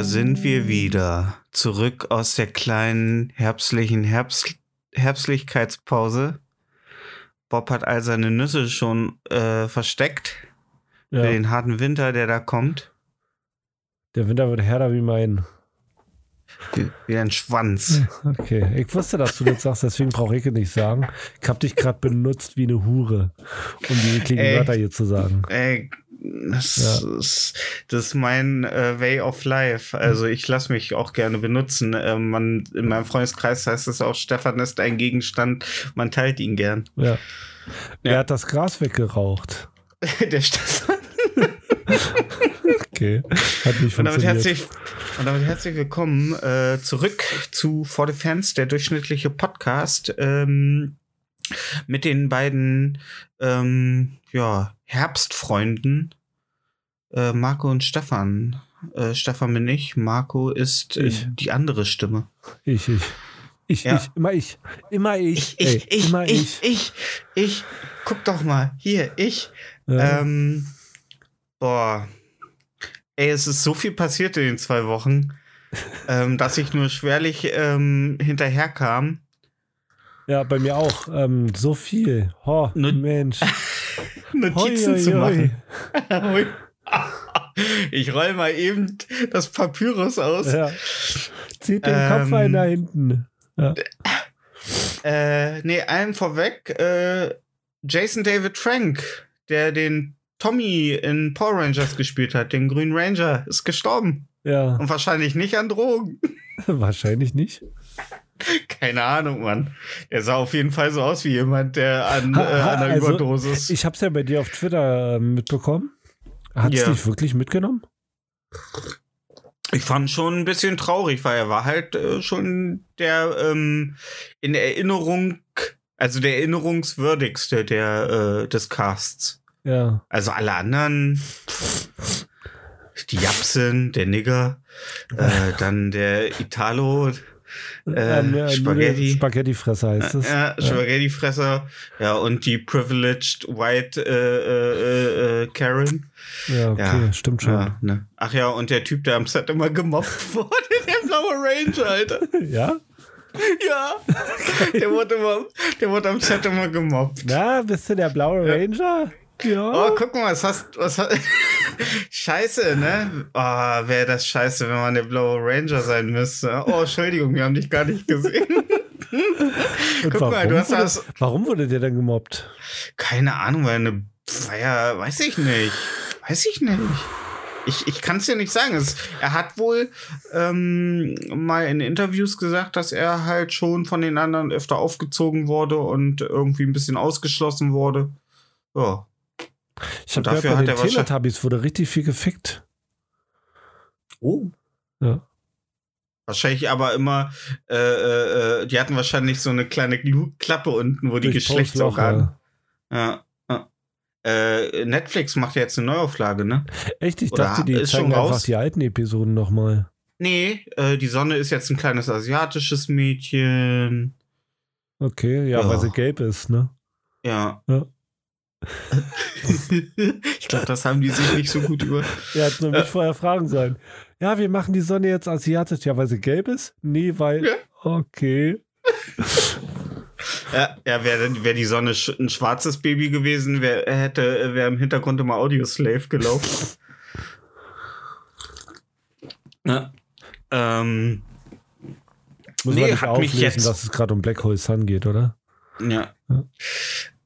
Da sind wir wieder. Zurück aus der kleinen herbstlichen Herbst Herbstlichkeitspause. Bob hat all seine Nüsse schon äh, versteckt Ja, für den harten Winter, der da kommt. der Winter wird härter wie mein. Wie, wie ein Schwanz. Okay, ich wusste, dass du das sagst, deswegen brauche ich es nicht sagen. Ich habe dich gerade benutzt wie eine Hure, um die ekligen. Wörter hier zu sagen. Ey, das, Ja. ist, das ist mein äh, Way of Life. Also ich lasse mich auch gerne benutzen. Äh, man, in meinem Freundeskreis heißt es auch, Stefan ist ein Gegenstand, man teilt ihn gern. Ja. Wer Ja. hat das Gras weggeraucht? der Stefan. Okay, hat nicht Und damit, herzlich, und damit herzlich willkommen äh, zurück zu For the Fans, der durchschnittliche Podcast ähm, mit den beiden ähm, ja, Herbstfreunden äh, Marco und Stefan. Äh, Stefan bin ich, Marco ist äh, Ich. die andere Stimme. Ich, ich. Ich, Ja. ich, immer ich. Immer ich. Ich, Ey, ich, ich, immer ich, ich, ich, Guck doch mal, hier, ich. Ja. Ähm, boah. Ey, es ist so viel passiert in den zwei Wochen, ähm, dass ich nur schwerlich ähm, hinterherkam. ja, bei mir auch. Ähm, so viel. Oh, Nur- Mensch. Notizen Hoi, zu hoi, machen. Hui. ich roll mal eben das Papyrus aus. Ja. Zieht den Kopf Ähm, ein da hinten. Ja. Äh, nee, allen vorweg, äh, Jason David Frank, der den Tommy in Power Rangers gespielt hat, den Grünen Ranger, ist gestorben. ja, Und wahrscheinlich nicht an Drogen. wahrscheinlich nicht. Keine Ahnung, Mann. Der sah auf jeden Fall so aus wie jemand, der an, äh, Ha- ha- an einer also, Überdosis. Ich hab's ja bei dir auf Twitter äh, mitbekommen. Hat es Ja. dich wirklich mitgenommen? Ich fand schon ein bisschen traurig, weil er war halt äh, schon der ähm, in Erinnerung, also der erinnerungswürdigste der, äh, des Casts. Ja. Also alle anderen, die Japsen, der Nigger, äh, dann der Italo, äh, Spaghetti. Spaghettifresser heißt es. Ja, Spaghetti-Fresser, ja, und die privileged white äh, äh, äh, Karen. Ja, okay, Ja. stimmt schon. Ja, ne. Ach ja, und der Typ, der am Set immer gemobbt wurde, der blaue Ranger, Alter. Ja? Ja, der wurde, immer, der wurde am Set immer gemobbt. Na, bist du der blaue Ranger? Ja. Oh, guck mal, was hast was hast, Scheiße, ne? Oh, wäre das scheiße, wenn man der blaue Ranger sein müsste. Oh, Entschuldigung, wir haben dich gar nicht gesehen. Guck mal, du hast wurde, das- warum wurde der denn gemobbt? Keine Ahnung, weil eine Feier, weiß ich nicht. Weiß ich nicht. Ich, ich kann es ja nicht sagen. Es, er hat wohl ähm, mal in Interviews gesagt, dass er halt schon von den anderen öfter aufgezogen wurde und irgendwie ein bisschen ausgeschlossen wurde. Ja. Ich habe dafür gehört, bei hat den er Teletubbies wurde richtig viel gefickt. Oh. Ja. Wahrscheinlich aber immer, äh, äh, äh, die hatten wahrscheinlich so eine kleine Klappe unten, wo die Durch Geschlechtsorgane. Postloch, Ja. ja. Äh, Netflix macht ja jetzt eine Neuauflage, ne? Echt, ich Oder dachte, die ist schon zeigen einfach raus? die alten Episoden nochmal. Nee, äh, die Sonne ist jetzt ein kleines asiatisches Mädchen. Okay, ja, Ja. weil sie gelb ist, ne? Ja. Ja. Ich glaube, das haben die sich nicht so gut über. Er hat nur mich vorher fragen sollen. Ja, wir machen die Sonne jetzt asiatisch. Ja, weil sie gelb ist? Nee, weil. Ja. Okay. Ja, ja wäre wär die Sonne sch ein schwarzes Baby gewesen, wär, hätte wäre im Hintergrund immer Audioslave gelaufen. ja. Ähm, Muss Nee, man nicht hat mich auflesen, jetzt- dass es gerade um Black Hole Sun geht, oder? ja. Ja.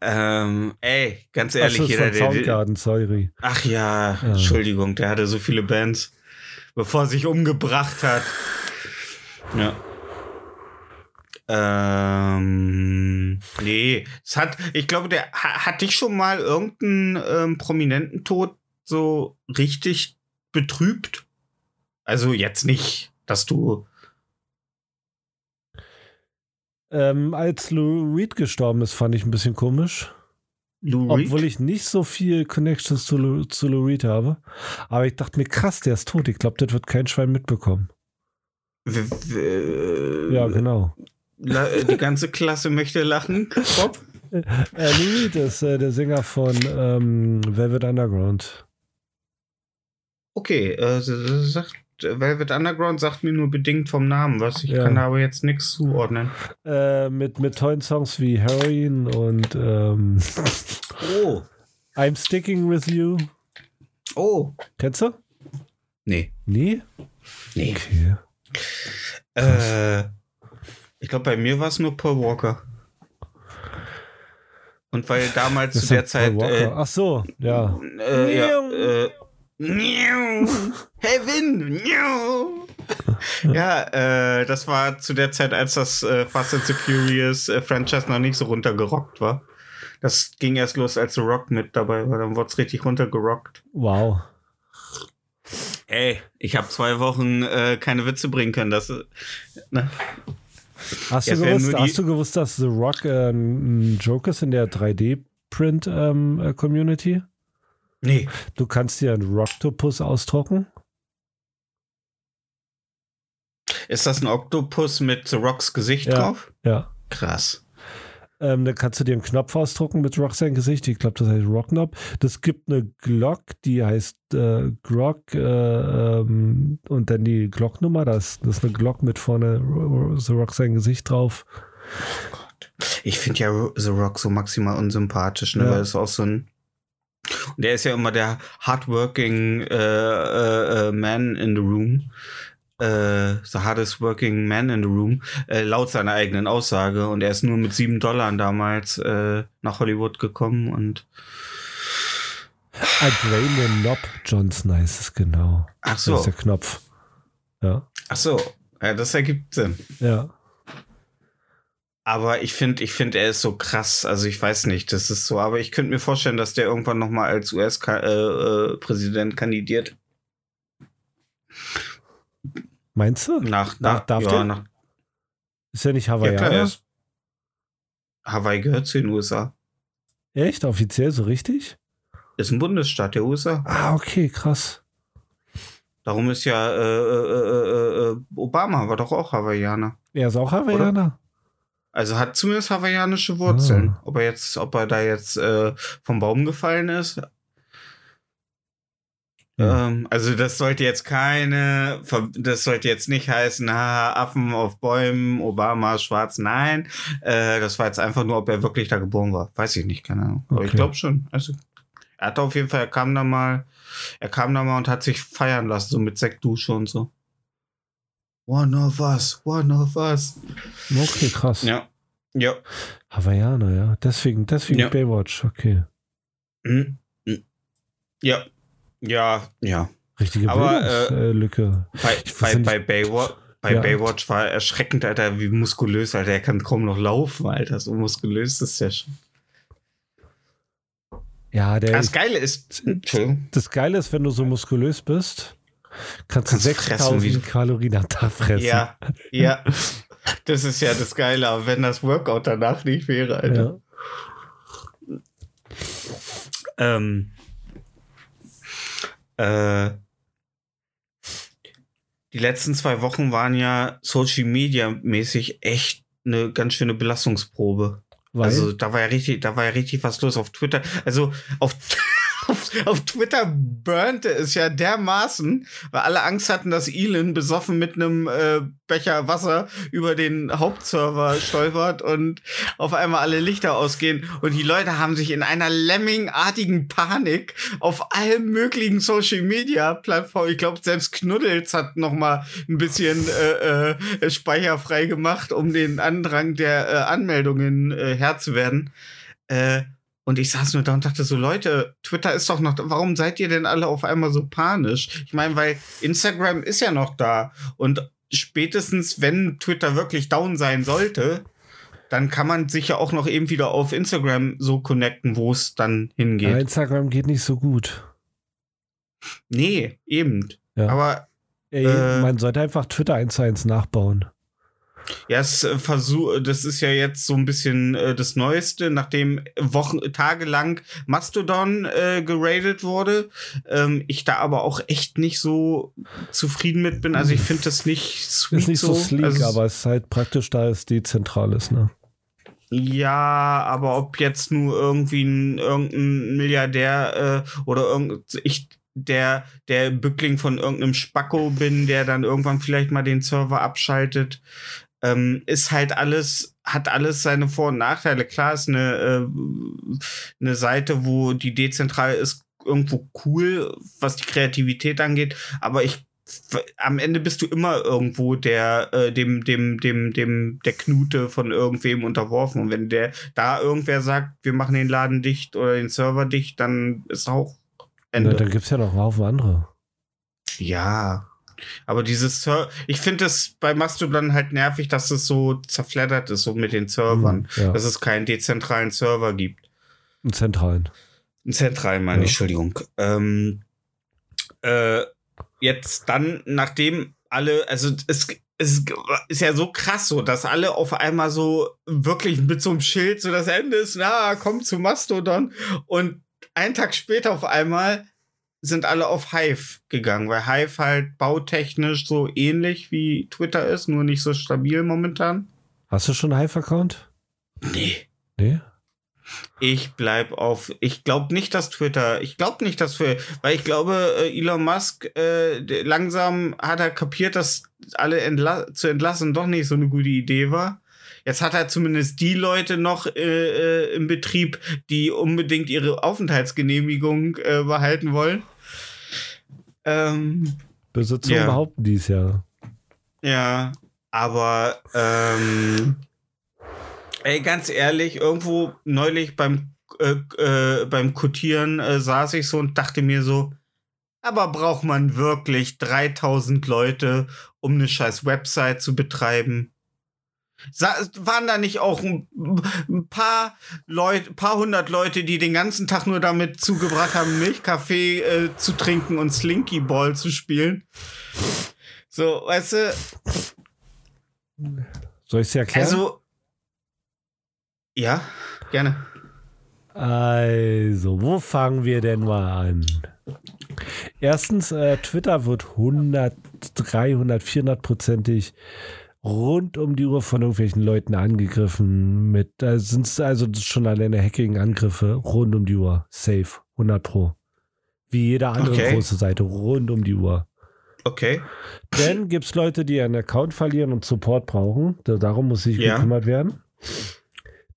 Ähm, ey, ganz Ach, ehrlich, ist jeder, der. Soundgarden, sorry. Ach ja, Ja. Entschuldigung, der hatte so viele Bands. bevor er sich umgebracht hat. Ja. Ähm, nee, es hat, ich glaube, der ha- hat dich schon mal irgendeinen ähm, prominenten Tod so richtig betrübt. Also jetzt nicht, dass du. Ähm, als Lou Reed gestorben ist, fand ich ein bisschen komisch. Lou Reed? Obwohl ich nicht so viel Connections zu, Lou- zu Lou Reed habe. Aber ich dachte mir, krass, der ist tot. Ich glaube, das wird kein Schwein mitbekommen. W- Ja, genau. äh, die ganze Klasse möchte lachen. Bob? Äh, Lou Reed ist äh, der Sänger von ähm, Velvet Underground. Okay, äh, sagt, Velvet Underground sagt mir nur bedingt vom Namen was. Ich Ja. kann da aber jetzt nichts zuordnen. Äh, mit, mit tollen Songs wie Heroin und ähm, Oh. I'm Sticking With You. Oh. Kennst du? Nee. Nee? Nee. Okay. Äh, ich glaube, bei mir war es nur Paul Walker. Und weil damals zu der Zeit. Äh. Ach so, ja. äh, ja, äh. Heaven. Miau. ja, äh, das war zu der Zeit, als das äh, Fast and the Furious äh, Franchise noch nicht so runtergerockt war. Das ging erst los, als The Rock mit dabei war. Dann wurde es richtig runtergerockt. Wow. Ey, ich habe zwei Wochen äh, keine Witze bringen können. Das, äh, ne? Hast, du gewusst, hast du gewusst, dass The Rock äh, ein Joke ist in der 3D-Print-Community? Nee. du kannst dir einen Rocktopus ausdrucken. Ist das ein Oktopus mit The Rocks Gesicht Ja. drauf? Ja. Krass. Ähm, dann kannst du dir einen Knopf ausdrucken mit Rock sein Gesicht. Ich glaube, das heißt Rockknopf. Das gibt eine Glock, die heißt äh, Grog äh, ähm, und dann die Glocknummer. Das, das ist eine Glock mit vorne The Rock sein Gesicht drauf. Ich finde ja The Rock so maximal unsympathisch, ne? Ja. Weil es auch so ein. Und der ist ja immer der hardworking äh, äh, äh, man in the room. Äh, the hardest working man in the room, äh, laut seiner eigenen Aussage. Und er ist nur mit sieben Dollar damals äh, nach Hollywood gekommen und I drain the knob. Johnson heißt es genau. ach Das so, ist der Knopf. Ja. ach so, ja, das ergibt Sinn. Ja. Aber ich finde, ich finde, er ist so krass. Also ich weiß nicht, das ist so. Aber ich könnte mir vorstellen, dass der irgendwann noch mal als US-Präsident kandidiert. Meinst du? Nach, nach, darf ja, der? nach, Ist ja nicht ja klar, er Hawaiianer? ist, Hawaii gehört zu den USA. Echt? Offiziell so richtig? Ist ein Bundesstaat der USA. Ah, okay, krass. Darum ist ja äh, äh, äh, äh, Obama war doch auch Hawaiianer. Er ist auch Hawaiianer? Also hat zumindest hawaiianische Wurzeln. Ah. Ob er jetzt, ob er da jetzt äh, vom Baum gefallen ist. Ja. Ähm, also das sollte jetzt keine, das sollte jetzt nicht heißen, ha, Affen auf Bäumen, Obama schwarz. Nein, äh, das war jetzt einfach nur, ob er wirklich da geboren war. Weiß ich nicht, keine Ahnung. Aber ich glaube schon. Also er hat auf jeden Fall, er kam da mal, er kam da mal und hat sich feiern lassen, so mit Sektdusche und so. One of us, one of us. Okay, krass. Ja. Ja. Hawaiianer, ja. Deswegen, deswegen Ja. Baywatch, okay. Mhm. Ja. Ja, ja. Richtige Aber. Äh, Lücke. Bei, bei, bei, Baywatch, bei Ja. Baywatch war erschreckend, Alter, wie muskulös, Alter. Er kann kaum noch laufen, Alter. So muskulös ist der schon. ja, der Das Geile ist. Das Geile ist, wenn du so muskulös bist, kannst du Kannst wie 6000 du- Kalorien am Tag fressen. Ja, ja. Das ist ja das Geile, aber wenn das Workout danach nicht wäre, Alter. Ja. Ähm, äh, die letzten zwei Wochen waren ja Social Media mäßig echt eine ganz schöne Belastungsprobe. Weil, Also da war ja richtig, da war ja richtig was los auf Twitter. Also auf, auf, auf Twitter burnte es ja dermaßen, weil alle Angst hatten, dass Elon besoffen mit einem äh, Becher Wasser über den Hauptserver stolpert und auf einmal alle Lichter ausgehen. Und die Leute haben sich in einer Lemming-artigen Panik auf allen möglichen Social Media Plattformen, ich glaube selbst Knuddels hat noch mal ein bisschen äh, äh, Speicher frei gemacht, um den Andrang der äh, Anmeldungen äh, Herr zu werden. Äh, und ich saß nur da und dachte so, Leute, Twitter ist doch noch, warum seid ihr denn alle auf einmal so panisch? Ich meine, weil Instagram ist ja noch da und spätestens, wenn Twitter wirklich down sein sollte, dann kann man sich ja auch noch eben wieder auf Instagram so connecten, wo es dann Ja, hingeht. Instagram geht nicht so gut. Nee, eben. Ja. Aber Ey, Äh. man sollte einfach Twitter eins zu eins nachbauen. Ja, es äh, versuch, das ist ja jetzt so ein bisschen äh, das Neueste, nachdem Wochen, tagelang Mastodon äh, geradet wurde. Ähm, ich da aber auch echt nicht so zufrieden mit bin. Also ich finde das nicht sweet Ist nicht so, sleek, also, aber es ist halt praktisch, da es dezentral ist, ne? Ja, aber ob jetzt nur irgendwie ein, irgendein Milliardär äh, oder irgend ich der der Bückling von irgendeinem Spacko bin, der dann irgendwann vielleicht mal den Server abschaltet, ähm, ist halt alles hat alles seine Vor- und Nachteile. Klar ist eine äh, eine Seite, wo die dezentral ist, irgendwo cool, was die Kreativität angeht, aber ich am Ende bist du immer irgendwo der äh, dem dem dem dem der Knute von irgendwem unterworfen und wenn der da irgendwer sagt, wir machen den Laden dicht oder den Server dicht, dann ist auch Na, Ende. da gibt es ja noch einen Haufen andere. ja. Aber dieses Ser ich finde es bei Mastodon halt nervig, dass es so zerfleddert ist, so mit den Servern. Hm, Ja, Dass es keinen dezentralen Server gibt. einen zentralen. Einen zentralen, meine Ja. ich, Entschuldigung. Ähm, äh, jetzt dann, nachdem alle, also es, es ist ja so krass so, dass alle auf einmal so wirklich mit so einem Schild so das Ende ist, na, kommt zu Mastodon. Und einen Tag später auf einmal sind alle auf Hive gegangen, weil Hive halt bautechnisch so ähnlich wie Twitter ist, nur nicht so stabil momentan. Hast du schon einen Hive-Account? Nee. Nee? Ich bleib auf. Ich glaube nicht, dass Twitter. Ich glaube nicht, dass wir. Weil ich glaube, äh, Elon Musk äh, langsam hat er kapiert, dass alle entla zu entlassen doch nicht so eine gute Idee war. Jetzt hat er zumindest die Leute noch äh, äh, im Betrieb, die unbedingt ihre Aufenthaltsgenehmigung äh, behalten wollen. Ähm, Besitzung Ja. behaupten dies ja. Ja, aber ähm, ey, ganz ehrlich, irgendwo neulich beim äh, äh, beim Kotieren äh, saß ich so und dachte mir so, aber braucht man wirklich 3000 Leute, um eine scheiß Website zu betreiben? Waren da nicht auch ein, ein paar Leute, paar hundert Leute, die den ganzen Tag nur damit zugebracht haben, Milchkaffee äh, zu trinken und Slinky Ball zu spielen? So, weißt du, Soll ich es dir erklären? also. Ja, gerne. Also, wo fangen wir denn mal an? Erstens, äh, Twitter wird 100, 300, 400-prozentig rund um die Uhr von irgendwelchen Leuten angegriffen. Mit, äh, sind's also das ist schon alleine Hacking-Angriffe rund um die Uhr. Safe, 100 pro. Wie jede andere Okay. große Seite, rund um die Uhr. Okay. Dann gibt es Leute, die einen Account verlieren und Support brauchen. Da- Darum muss sich Ja. gekümmert werden.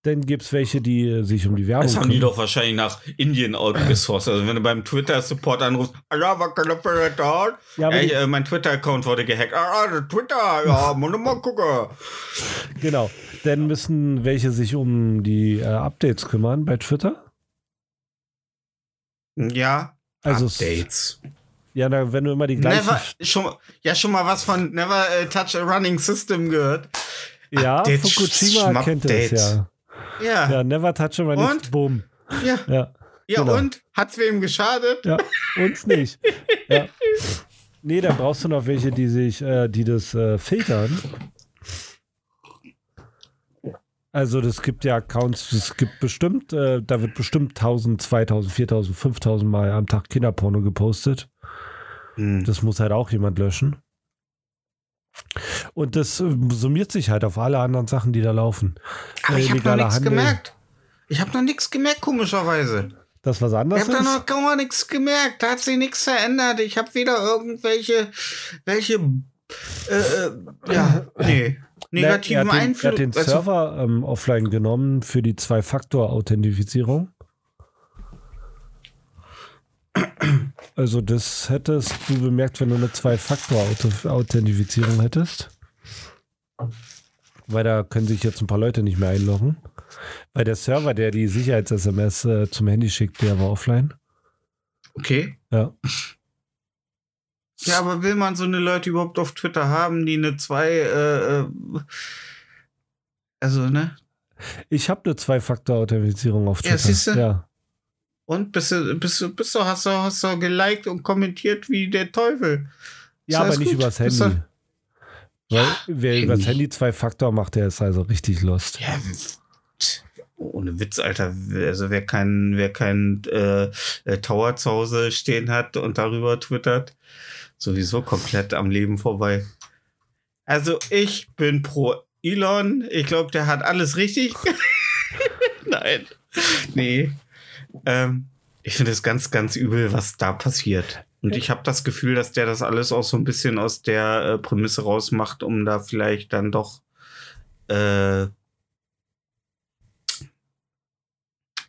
Dann gibt es welche, die äh, sich um die Werbung Das haben die doch wahrscheinlich nach Indien outgesourced. Also, wenn du beim Twitter-Support anrufst, ja, was kann ich für das tun? Ja, Ey, äh, mein Twitter-Account wurde gehackt. Ah, ah, Twitter, ja, muss mal gucken. Genau. Dann müssen welche sich um die äh, Updates kümmern bei Twitter. Ja. Also es- Updates. Ja, na, wenn du immer die gleichen. Never, schon, ja, schon mal was von Never äh, Touch a Running System gehört. ja, Updates, Fukushima kennt es ja. Ja. Ja, never touch a Und? running. Boom. Ja, Ja, ja genau. und? Hat's wem geschadet? ja, uns nicht. Ja. Nee, dann brauchst du noch welche, die sich, äh, die das äh, filtern. Also das gibt ja Accounts, es gibt bestimmt, äh, da wird bestimmt 1000, 2000, 4000, 5000 Mal am Tag Kinderporno gepostet. Hm. Das muss halt auch jemand löschen. Und das äh, summiert sich halt auf alle anderen Sachen, die da laufen. Aber Äh, ich habe noch nichts gemerkt. Ich habe noch nichts gemerkt, komischerweise. Das was Ich anderes habe da noch gar nichts gemerkt. Da hat sich nichts verändert. Ich habe weder irgendwelche welche äh, äh, ja, nee, Ne, er negativen hat den, er hat den Server ähm, offline genommen für die Zwei-Faktor-Authentifizierung. Also das hättest du bemerkt, wenn du eine Zwei-Faktor-Authentifizierung hättest. Weil da können sich jetzt ein paar Leute nicht mehr einloggen. Weil der Server, der die Sicherheits-SMS äh, zum Handy schickt, der war offline. Okay. Ja. Ja, aber will man so eine Leute überhaupt auf Twitter haben, die eine zwei, äh, äh, also, ne? Ich habe eine Zwei-Faktor-Authentifizierung auf Ja, Twitter. siehste. Ja. Und bist du, bist du, bist du, hast du, hast du geliked und kommentiert wie der Teufel. Ja, Ist aber alles nicht gut. übers Handy. Weil wer Handy. übers Handy Zwei-Faktor macht, der ist also richtig lost. Ja, ohne Witz, Alter. Also wer keinen, wer keinen äh, äh, Tower zu Hause stehen hat und darüber twittert, sowieso komplett am Leben vorbei. Also ich bin pro Elon. Ich glaube, der hat alles richtig. Nein. Nee. Ähm, ich finde es ganz, ganz übel, was da passiert. Und ich habe das Gefühl, dass der das alles auch so ein bisschen aus der äh, Prämisse rausmacht, um da vielleicht dann doch äh,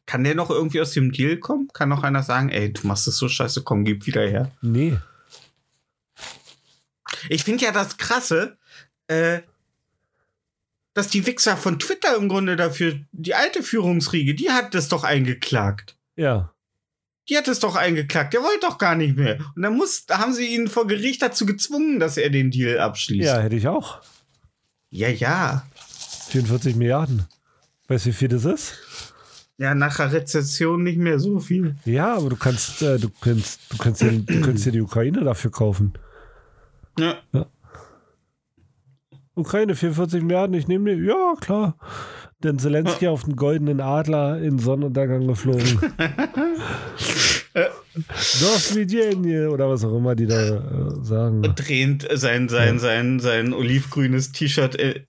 kann der noch irgendwie aus dem Deal kommen? Kann noch einer sagen, ey, du machst es so scheiße, komm, gib wieder her. Nee. Ich finde ja das Krasse, äh, dass die Wichser von Twitter im Grunde dafür, die alte Führungsriege, die hat das doch eingeklagt. Ja. Die hat es doch eingeklagt. Der wollte doch gar nicht mehr. Und dann muss, da haben sie ihn vor Gericht dazu gezwungen, dass er den Deal abschließt. Ja, hätte ich auch. ja. ja. 44 Milliarden. Weißt du, wie viel das ist? Ja, nach der Rezession nicht mehr so viel. Ja, aber du kannst, äh, du kannst, du kannst dir, du kannst dir die Ukraine dafür kaufen. Ja. Ukraine, 44 Milliarden, ich nehme die. Ja, klar. Denn Zelensky auf den goldenen Adler in Sonnenuntergang geflogen. Dorf Vidjenje oder was auch immer die da äh, sagen. Drehend sein, sein, sein, sein olivgrünes T-Shirt äh,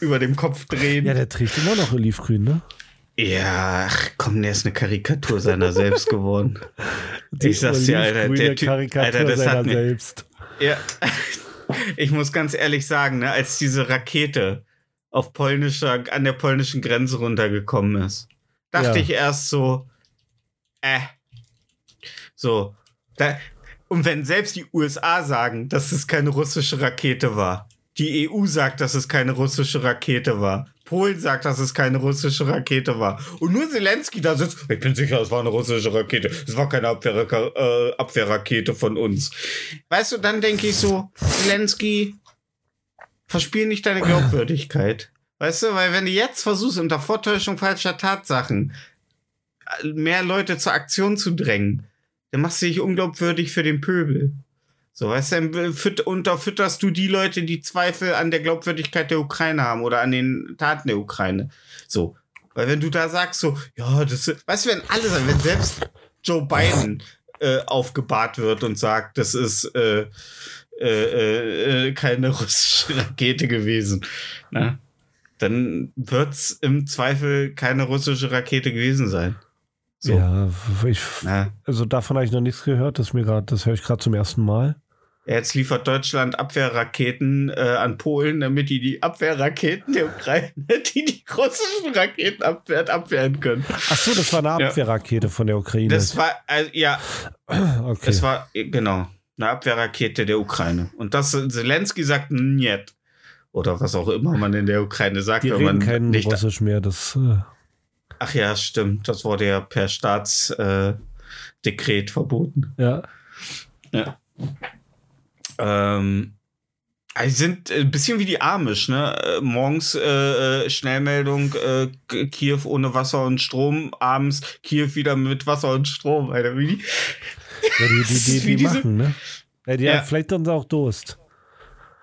über dem Kopf drehen. Ja, der trägt immer noch Olivgrün, ne? Ja, ach, komm, der ist eine Karikatur seiner selbst geworden. Die Ich sag's dir, Alter, der Typ- Karikatur Alter, das seiner hat mir- selbst. Ja, ich muss ganz ehrlich sagen, ne, als diese Rakete auf polnischer, an der polnischen Grenze runtergekommen ist, dachte Ja. ich erst so, äh, so, da, und wenn selbst die USA sagen, dass es keine russische Rakete war, die EU sagt, dass es keine russische Rakete war, Polen sagt, dass es keine russische Rakete war. Und nur Zelensky da sitzt, ich bin sicher, es war eine russische Rakete. Es war keine Abwehrraka äh, Abwehrrakete von uns. Weißt du, dann denke ich so, Zelensky, verspiel nicht deine Glaubwürdigkeit. Weißt du, weil wenn du jetzt versuchst, unter Vortäuschung falscher Tatsachen äh, mehr Leute zur Aktion zu drängen, dann machst du dich unglaubwürdig für den Pöbel. So, weißt du, dann füt- unterfütterst du die Leute, die Zweifel an der Glaubwürdigkeit der Ukraine haben oder an den Taten der Ukraine. So. Weil wenn du da sagst, so, ja, das ist, weißt du, wenn alle sagen, wenn selbst Joe Biden äh, aufgebahrt wird und sagt, das ist äh, äh, äh, keine russische Rakete gewesen, ne? Dann wird's im Zweifel keine russische Rakete gewesen sein. So. Ja, ich, also davon habe ich noch nichts gehört. Das, mir grad, das höre ich gerade zum ersten Mal. Jetzt liefert Deutschland Abwehrraketen äh, an Polen, damit die die Abwehrraketen der Ukraine, die die russischen Raketen abwehrt, abwehren können. Ach so, das war eine Ja. Abwehrrakete von der Ukraine. Das war, äh, ja, okay. es war, genau, eine Abwehrrakete der Ukraine. Und das, Zelensky sagt Njet. Oder was auch immer man in der Ukraine sagt, Die wenn man kein nicht. Russisch mehr. Das, äh, Ach ja, stimmt. Das wurde ja per Staatsdekret äh, verboten. ja. Ja. Ähm, also sie sind ein bisschen wie die Amish, ne? Morgens äh, äh, Schnellmeldung, äh, Kiew ohne Wasser und Strom, abends Kiew wieder mit Wasser und Strom, Alter. Wie die? ja die, die, die, Wie die machen, ne? Ja, die Ja. haben vielleicht dann auch Durst.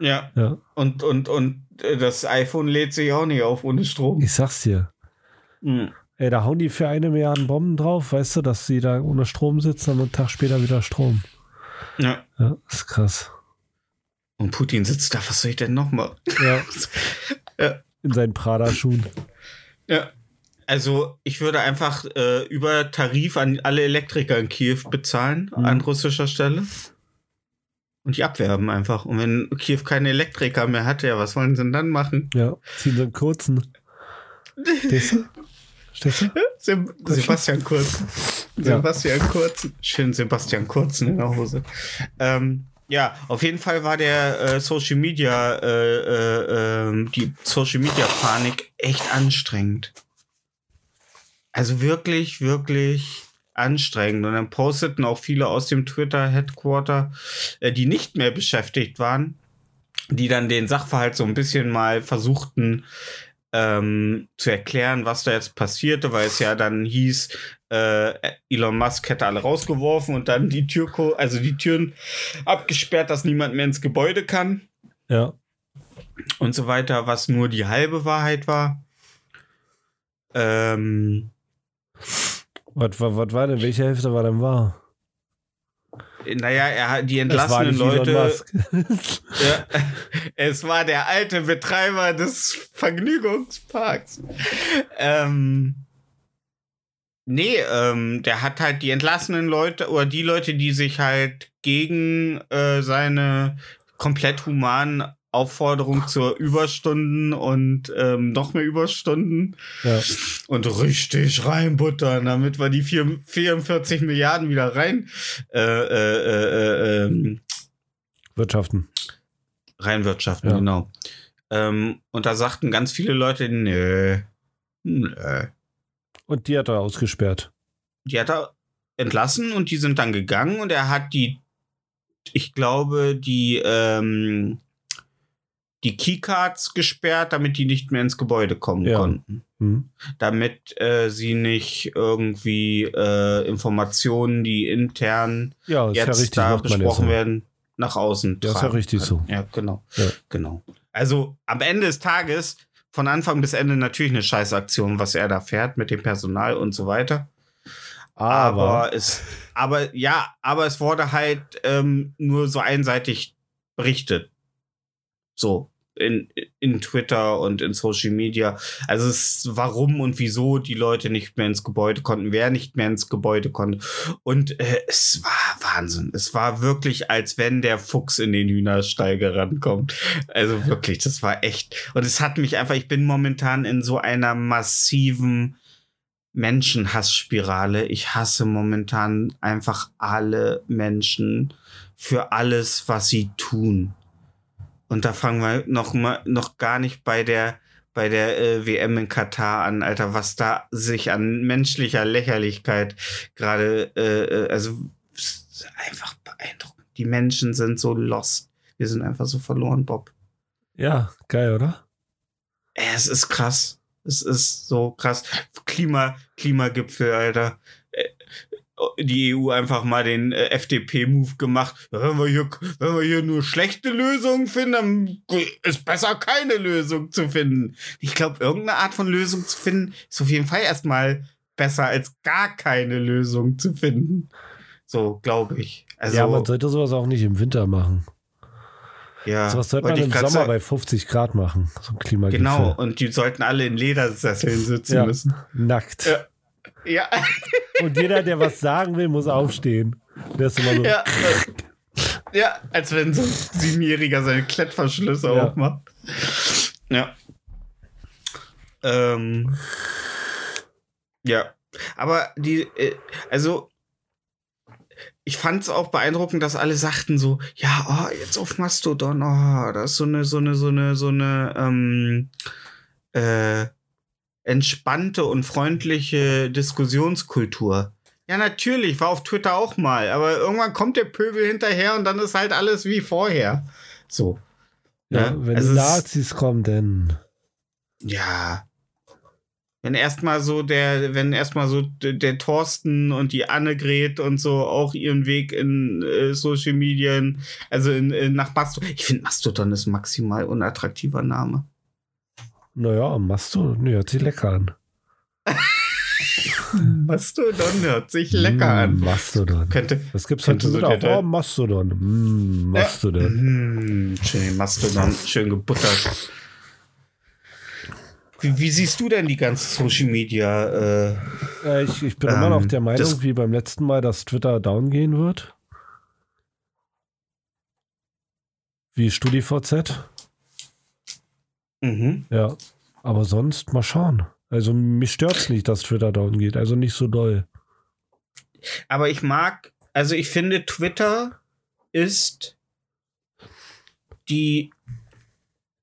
Ja. Ja. Und, und, und äh, das iPhone lädt sich auch nicht auf ohne Strom. Ich sag's dir. Mhm. Ey, da hauen die für eine Milliarde Bomben drauf, weißt du, dass sie da ohne Strom sitzen und einen Tag später wieder Strom. Ja. Ja, ist krass. Und Putin sitzt da, was soll ich denn noch mal? Ja. Ja. In seinen Prada-Schuhen. Ja. Also ich würde einfach äh, über Tarif an alle Elektriker in Kiew bezahlen, Mhm. an russischer Stelle. Und die abwerben einfach. Und wenn Kiew keine Elektriker mehr hat, ja, was wollen sie denn dann machen? Ja, ziehen sie einen kurzen. Stehst du? Stehst du? Sem Sebastian Kurz. Ja. Sebastian Kurz. Schön Sebastian Kurz in der Hose. Ähm, Ja, auf jeden Fall war der äh, Social Media, äh, äh, ähm, die Social Media Panik echt anstrengend. Also wirklich, wirklich anstrengend. Und dann posteten auch viele aus dem Twitter Headquarter, äh, die nicht mehr beschäftigt waren, die dann den Sachverhalt so ein bisschen mal versuchten ähm, zu erklären, was da jetzt passierte, weil es ja dann hieß, äh, Elon Musk hätte alle rausgeworfen und dann die Tür, also die Türen abgesperrt, dass niemand mehr ins Gebäude kann Ja. und so weiter, was nur die halbe Wahrheit war. Ähm, Was, was, was war denn? Welche Hälfte war denn wahr? naja, er hat die entlassenen Leute. Ja, es war der alte Betreiber des Vergnügungsparks. Ähm, nee, ähm, der hat halt die entlassenen Leute oder die Leute, die sich halt gegen äh, seine komplett humanen Aufforderung zur Überstunden und ähm, noch mehr Überstunden ja. und richtig reinbuttern, damit wir die vier, 44 Milliarden wieder rein äh, äh, äh, äh, ähm, Wirtschaften. reinwirtschaften, Ja. genau. Ähm, und da sagten ganz viele Leute, nö, nö. Und die hat er ausgesperrt. Die hat er entlassen und die sind dann gegangen und er hat die, ich glaube, die, ähm, die Keycards gesperrt, damit die nicht mehr ins Gebäude kommen Ja. konnten. Hm. Damit äh, sie nicht irgendwie äh, Informationen, die intern Ja, ist ja jetzt richtig, da besprochen so. werden, nach außen Ja, ist ja tragen richtig können. so. Ja, genau. Genau. Also am Ende des Tages, von Anfang bis Ende natürlich eine Scheißaktion, was er da fährt mit dem Personal und so weiter. Aber, Aber es, aber ja, aber es wurde halt ähm, nur so einseitig berichtet. So. In, in Twitter und in Social Media. Also es warum und wieso die Leute nicht mehr ins Gebäude konnten, wer nicht mehr ins Gebäude konnte. Und äh, es war Wahnsinn. Es war wirklich, als wenn der Fuchs in den Hühnerstall gerannt kommt. Also wirklich, das war echt. Und es hat mich einfach, ich bin momentan in so einer massiven Menschenhassspirale. Ich hasse momentan einfach alle Menschen für alles, was sie tun. Und da fangen wir noch mal noch gar nicht bei der bei der äh, WM in Katar an, Alter, was da sich an menschlicher Lächerlichkeit gerade, äh, äh, also einfach beeindruckend. Die Menschen sind so lost. Wir sind einfach so verloren, Bob. ja, geil, oder? Es ist krass. Es ist so krass. Klima, Klimagipfel, Alter. Die EU einfach mal den äh, FDP-Move gemacht. Wenn wir, hier, wenn wir hier nur schlechte Lösungen finden, dann ist besser keine Lösung zu finden. Ich glaube, irgendeine Art von Lösung zu finden, ist auf jeden Fall erstmal besser als gar keine Lösung zu finden. So, glaube ich. Also, ja, man sollte sowas auch nicht im Winter machen. ja, Sowas sollte man im Sommer sagen. bei 50 Grad machen. So ein Klimagipfel. Genau, und die sollten alle in Ledersesseln sitzen Ja. müssen. Nackt. Ja. Ja. Und jeder, der was sagen will, muss aufstehen. Der ist immer so. Ja. äh, ja, als wenn so ein Siebenjähriger seine Klettverschlüsse Ja. aufmacht. Ja. Ähm. Ja. Aber die, äh, also, ich fand es auch beeindruckend, dass alle sagten so, ja, oh, jetzt auf Mastodon, oh, das ist so eine, so eine, so eine, so eine, ähm, äh, entspannte und freundliche Diskussionskultur. Ja, natürlich, war auf Twitter auch mal, aber irgendwann kommt der Pöbel hinterher und dann ist halt alles wie vorher. So. Ja, Ne? wenn Also Nazis kommen, dann. Ja. Wenn erstmal so der, wenn erstmal so der Thorsten und die Annegret und so auch ihren Weg in äh, Social Medien, also in, in, nach Mastodon. Ich finde Mastodon ist maximal unattraktiver Name. Naja, Mastodon, hört sich lecker an. Mastodon hört sich lecker Mm, an. Mastodon. Könnte. Was gibt's könnte heute so wieder? der- Oh, Mastodon. Mm, Mastodon. Mm, schön Mastodon, schön gebuttert. Wie, wie siehst du denn die ganze Social Media? Äh, ich, ich bin immer noch Ähm, der Meinung, wie beim letzten Mal, dass Twitter down gehen wird. Wie StudiVZ. Mhm. Ja. Aber sonst mal schauen. Also mich stört's nicht, dass Twitter down geht. Also nicht so doll. Aber ich mag, also ich finde, Twitter ist die,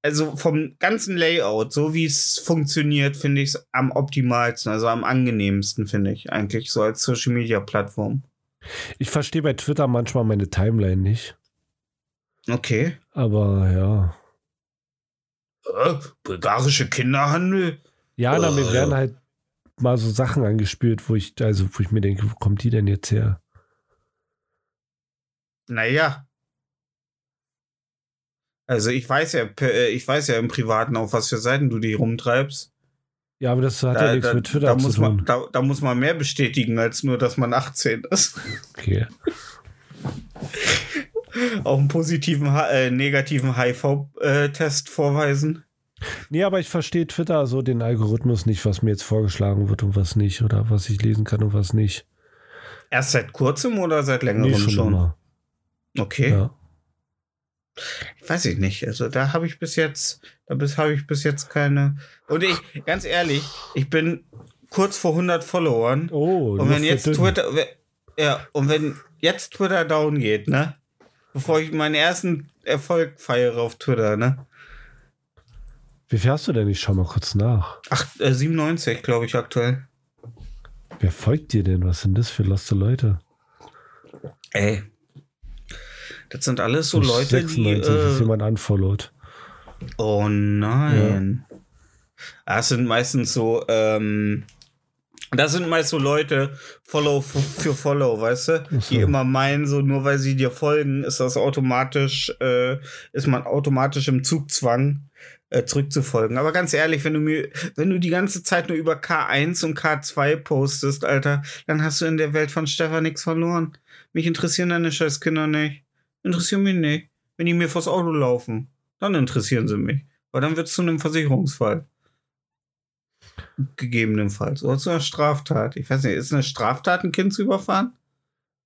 also vom ganzen Layout, so wie es funktioniert, finde ich es am optimalsten, also am angenehmsten, finde ich eigentlich, so als Social Media Plattform. Ich verstehe bei Twitter manchmal meine Timeline nicht. Okay. Aber ja. Äh, bulgarische Kinderhandel? Ja, na, mir Äh. werden halt mal so Sachen angespielt, wo ich, also wo ich mir denke, wo kommt die denn jetzt her? Naja. Also ich weiß ja, äh, ich weiß ja im Privaten, auf was für Seiten du die rumtreibst. Ja, aber das hat ja nichts mit Twitter da zu muss tun. man, da, da muss man mehr bestätigen, als nur, dass man 18 ist. okay. Auch einen positiven, äh, negativen HIV-Test vorweisen. Nee, aber ich verstehe Twitter so den Algorithmus nicht, was mir jetzt vorgeschlagen wird und was nicht oder was ich lesen kann und was nicht. Erst seit kurzem oder seit längerem Nee, schon? schon immer. Okay. Ja. Weiß ich nicht. Also da habe ich bis jetzt, da bis habe ich bis jetzt keine. Und ich, ganz ehrlich, ich bin kurz vor 100 Followern. Oh, Und wenn jetzt. Twitter, ja, und wenn jetzt Twitter down geht, ne? Bevor ich meinen ersten Erfolg feiere auf Twitter, ne? Wie viel hast du denn? Ich schau mal kurz nach. Ach, äh, 97, glaube ich, aktuell. Wer folgt dir denn? Was sind das für loste Leute? Ey. Das sind alles so Leute, die. 96 ist Äh, jemand unfollowed. oh nein. Das sind meistens so, ähm, das sind meist so Leute, Follow für Follow, weißt du? So. Die immer meinen, so nur weil sie dir folgen, ist das automatisch, äh, ist man automatisch im Zugzwang, äh, zurückzufolgen. Aber ganz ehrlich, wenn du mir, wenn du die ganze Zeit nur über K1 und K2 postest, Alter, dann hast du in der Welt von Stefan nichts verloren. Mich interessieren deine scheiß Kinder nicht. Interessieren mich nicht. Wenn die mir vors Auto laufen, dann interessieren sie mich. Weil dann wird es zu einem Versicherungsfall. Gegebenenfalls. Oder zu einer Straftat. Ich weiß nicht, ist eine Straftat, ein Kind zu überfahren?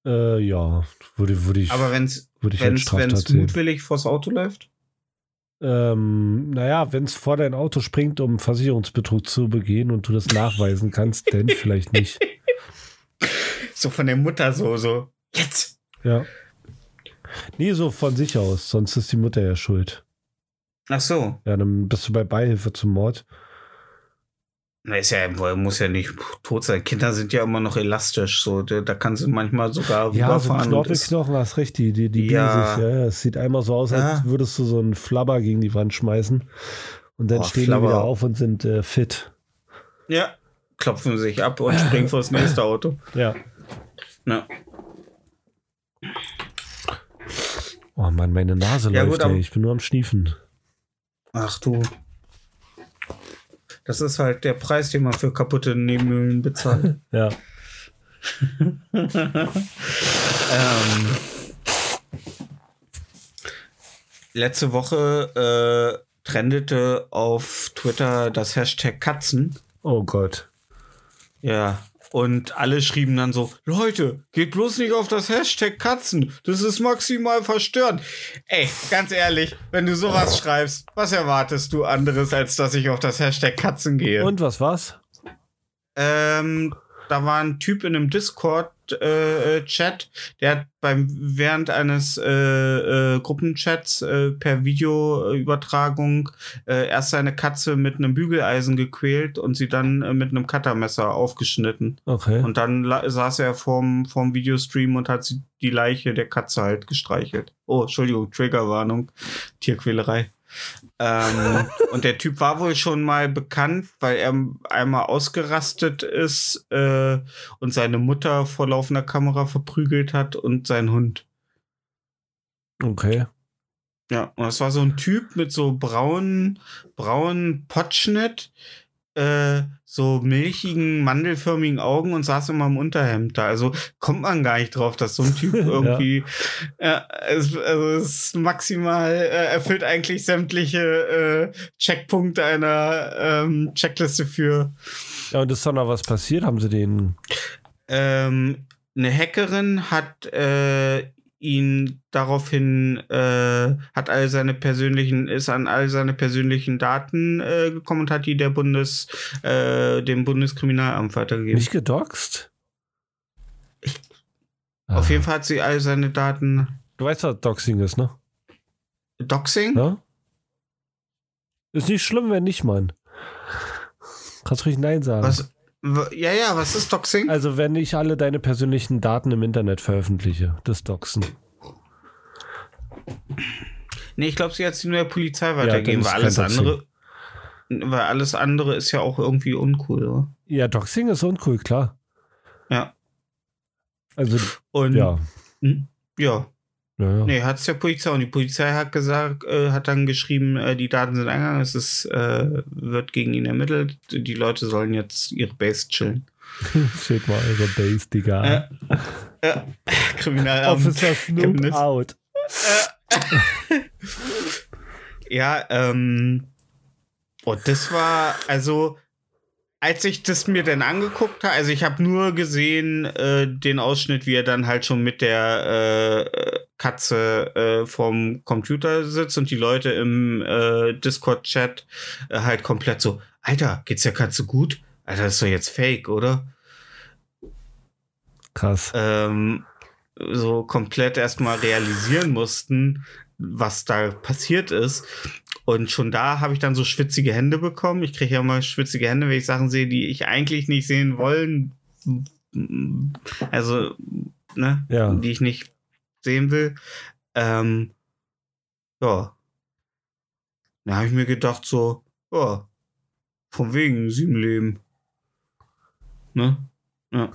Äh, ja, würde, würde ich, Aber wenn es mutwillig vors Auto läuft? Ähm, naja, wenn es vor dein Auto springt, um Versicherungsbetrug zu begehen und du das nachweisen kannst, dann vielleicht nicht. So von der Mutter so, so. Jetzt! Ja. Nee, so von sich aus, sonst ist die Mutter ja schuld. Ach so. Ja, dann bist du bei Beihilfe zum Mord. Na, ist ja, muss ja nicht tot sein. Kinder sind ja immer noch elastisch. So, da, kannst du manchmal sogar Ja, so rüberfahren ist- Knorpelknochen, hast recht, die, die, die Ja. sich. Ja, es sieht einmal so aus, als würdest du so einen Flabber gegen die Wand schmeißen. Und dann Boah, stehen Flabber. die wieder auf und sind äh, fit. Ja. Klopfen sich ab und springen vors nächste Auto. Ja. Ja. Oh Mann, meine Nase Ja, läuft, gut, ey. Ich bin nur am Schniefen. Ach du. Das ist halt der Preis, den man für kaputte Nebenhöhlen bezahlt. Ja. ähm, letzte Woche äh, trendete auf Twitter das Hashtag Katzen. Oh Gott. Ja. Und alle schrieben dann so, Leute, geht bloß nicht auf das Hashtag Katzen. Das ist maximal verstörend. Ey, ganz ehrlich, wenn du sowas schreibst, was erwartest du anderes, als dass ich auf das Hashtag Katzen gehe? Und was war's? Ähm, da war ein Typ in einem Discord-Chat, der hat beim während eines äh, äh, Gruppenchats äh, per Videoübertragung äh, erst seine Katze mit einem Bügeleisen gequält und sie dann äh, mit einem Cuttermesser aufgeschnitten. Okay. Und dann saß er vorm, vorm Videostream und hat sie die Leiche der Katze halt gestreichelt. Oh, Entschuldigung, Triggerwarnung, Tierquälerei. Ähm, und der Typ war wohl schon mal bekannt, weil er einmal ausgerastet ist äh, und seine Mutter vor laufender Kamera verprügelt hat und seinen Hund. Okay. Ja, und das war so ein Typ mit so braunen, braunen Pottschnitt, äh, so milchigen, mandelförmigen Augen und saß immer im Unterhemd da. Also kommt man gar nicht drauf, dass so ein Typ irgendwie, ja. es, also es ist maximal, äh, erfüllt eigentlich sämtliche äh, Checkpunkte einer ähm, Checkliste für Ja, und ist dann noch was passiert? Haben sie den. ähm, eine Hackerin hat äh, ihn daraufhin äh, hat all seine persönlichen ist an all seine persönlichen Daten äh, gekommen und hat die der Bundes äh, dem Bundeskriminalamt weitergegeben. Nicht gedoxt? Auf Ah. jeden Fall hat sie all seine Daten. Du weißt, was Doxing ist, ne? Doxing? Ne? Ist nicht schlimm, wenn nicht, Mann. Kannst ruhig Nein sagen. Was? Ja, ja, was ist Doxing? Also, wenn ich alle deine persönlichen Daten im Internet veröffentliche, das Doxen. Nee, ich glaube, sie hat sie nur der Polizei weitergegeben, dann weil alles andere. Weil alles andere ist ja auch irgendwie uncool, oder? Ja, Doxing ist uncool, klar. Ja. Also, Und ja. Hm? ja. Naja. Nee, hat es der Polizei und die Polizei hat gesagt, äh, hat dann geschrieben, äh, die Daten sind eingegangen, es ist, äh, wird gegen ihn ermittelt, die Leute sollen jetzt ihre Base chillen. Steht mal eure Base, Digga. Äh, ja. Kriminalamt. Officer Snoop Chemnitz. out. Ja, ähm, und das war, also, als ich das mir dann angeguckt habe, also ich habe nur gesehen äh, den Ausschnitt, wie er dann halt schon mit der äh, Katze äh, vorm Computer sitzt und die Leute im äh, Discord-Chat äh, halt komplett so, Alter, geht's der Katze gut? Alter, das ist doch jetzt fake, oder? Krass. ähm, so komplett erstmal realisieren mussten, was da passiert ist. Und schon da habe ich dann so schwitzige Hände bekommen. Ich kriege ja immer schwitzige Hände, wenn ich Sachen sehe, die ich eigentlich nicht sehen wollen. Also, ne, Ja. die ich nicht sehen will. Ähm, ja. Da habe ich mir gedacht, so, ja, von wegen sieben Leben. Ne? Ja.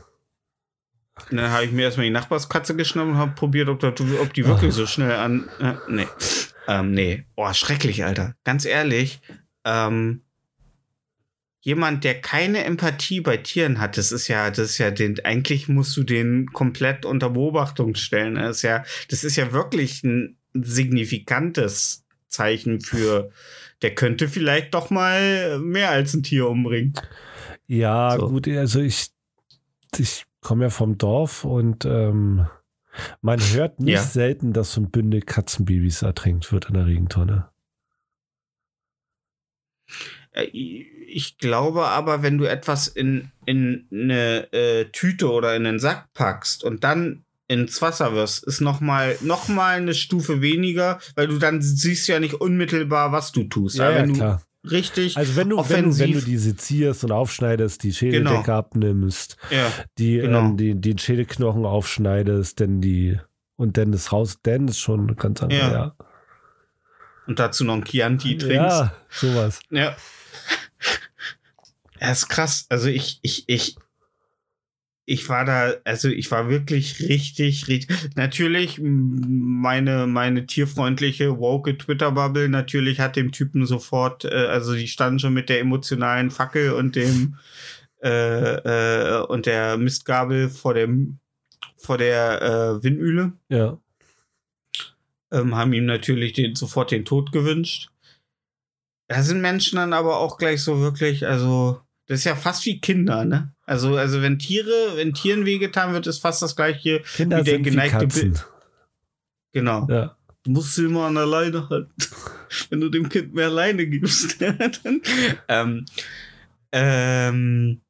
Dann habe ich mir erstmal die Nachbarskatze geschnappt und habe probiert, ob, das, ob die wirklich so schnell an. Äh, nee. Ähm, nee. Boah, schrecklich, Alter. Ganz ehrlich. Ähm, jemand, der keine Empathie bei Tieren hat, das ist ja, das ist ja den, eigentlich musst du den komplett unter Beobachtung stellen. Das ist ja, das ist ja wirklich ein signifikantes Zeichen für, der könnte vielleicht doch mal mehr als ein Tier umbringen. Ja, So. gut, also ich, ich komme ja vom Dorf und ähm, man hört nicht Ja. selten, dass so ein Bündel Katzenbabys ertränkt wird in der Regentonne. Äh, Ich glaube aber, wenn du etwas in, in eine äh, Tüte oder in einen Sack packst und dann ins Wasser wirst, ist noch mal, noch mal eine Stufe weniger, weil du dann siehst ja nicht unmittelbar, was du tust. Aber wenn du richtig, Also wenn du, wenn du, wenn du offensiv- die sezierst und aufschneidest, die Schädeldecke Genau. abnimmst, ja, die, Genau. ähm, die, den Schädelknochen aufschneidest, denn die und dann das raus, dann ist schon ganz anders. Ja. Ja, und dazu noch ein Chianti trinkst. ja sowas. Ja. Ja, ist krass. Also ich, ich, ich, ich war da, also ich war wirklich richtig, richtig. Natürlich, meine, meine tierfreundliche, woke Twitter-Bubble natürlich hat dem Typen sofort, äh, also die standen schon mit der emotionalen Fackel und dem äh, äh, und der Mistgabel vor dem vor der äh, Windmühle Ja. ähm, haben ihm natürlich den, sofort den Tod gewünscht. Da sind Menschen dann aber auch gleich so wirklich, also, das ist ja fast wie Kinder, ne? Also, also wenn Tiere, wenn Tieren wehgetan wird, ist fast das gleiche. Kinder Wie der geneigte Katzen. Genau. Ja. Du musst sie immer an der Leine halten. wenn du dem Kind mehr Leine gibst, dann. Ähm, ähm,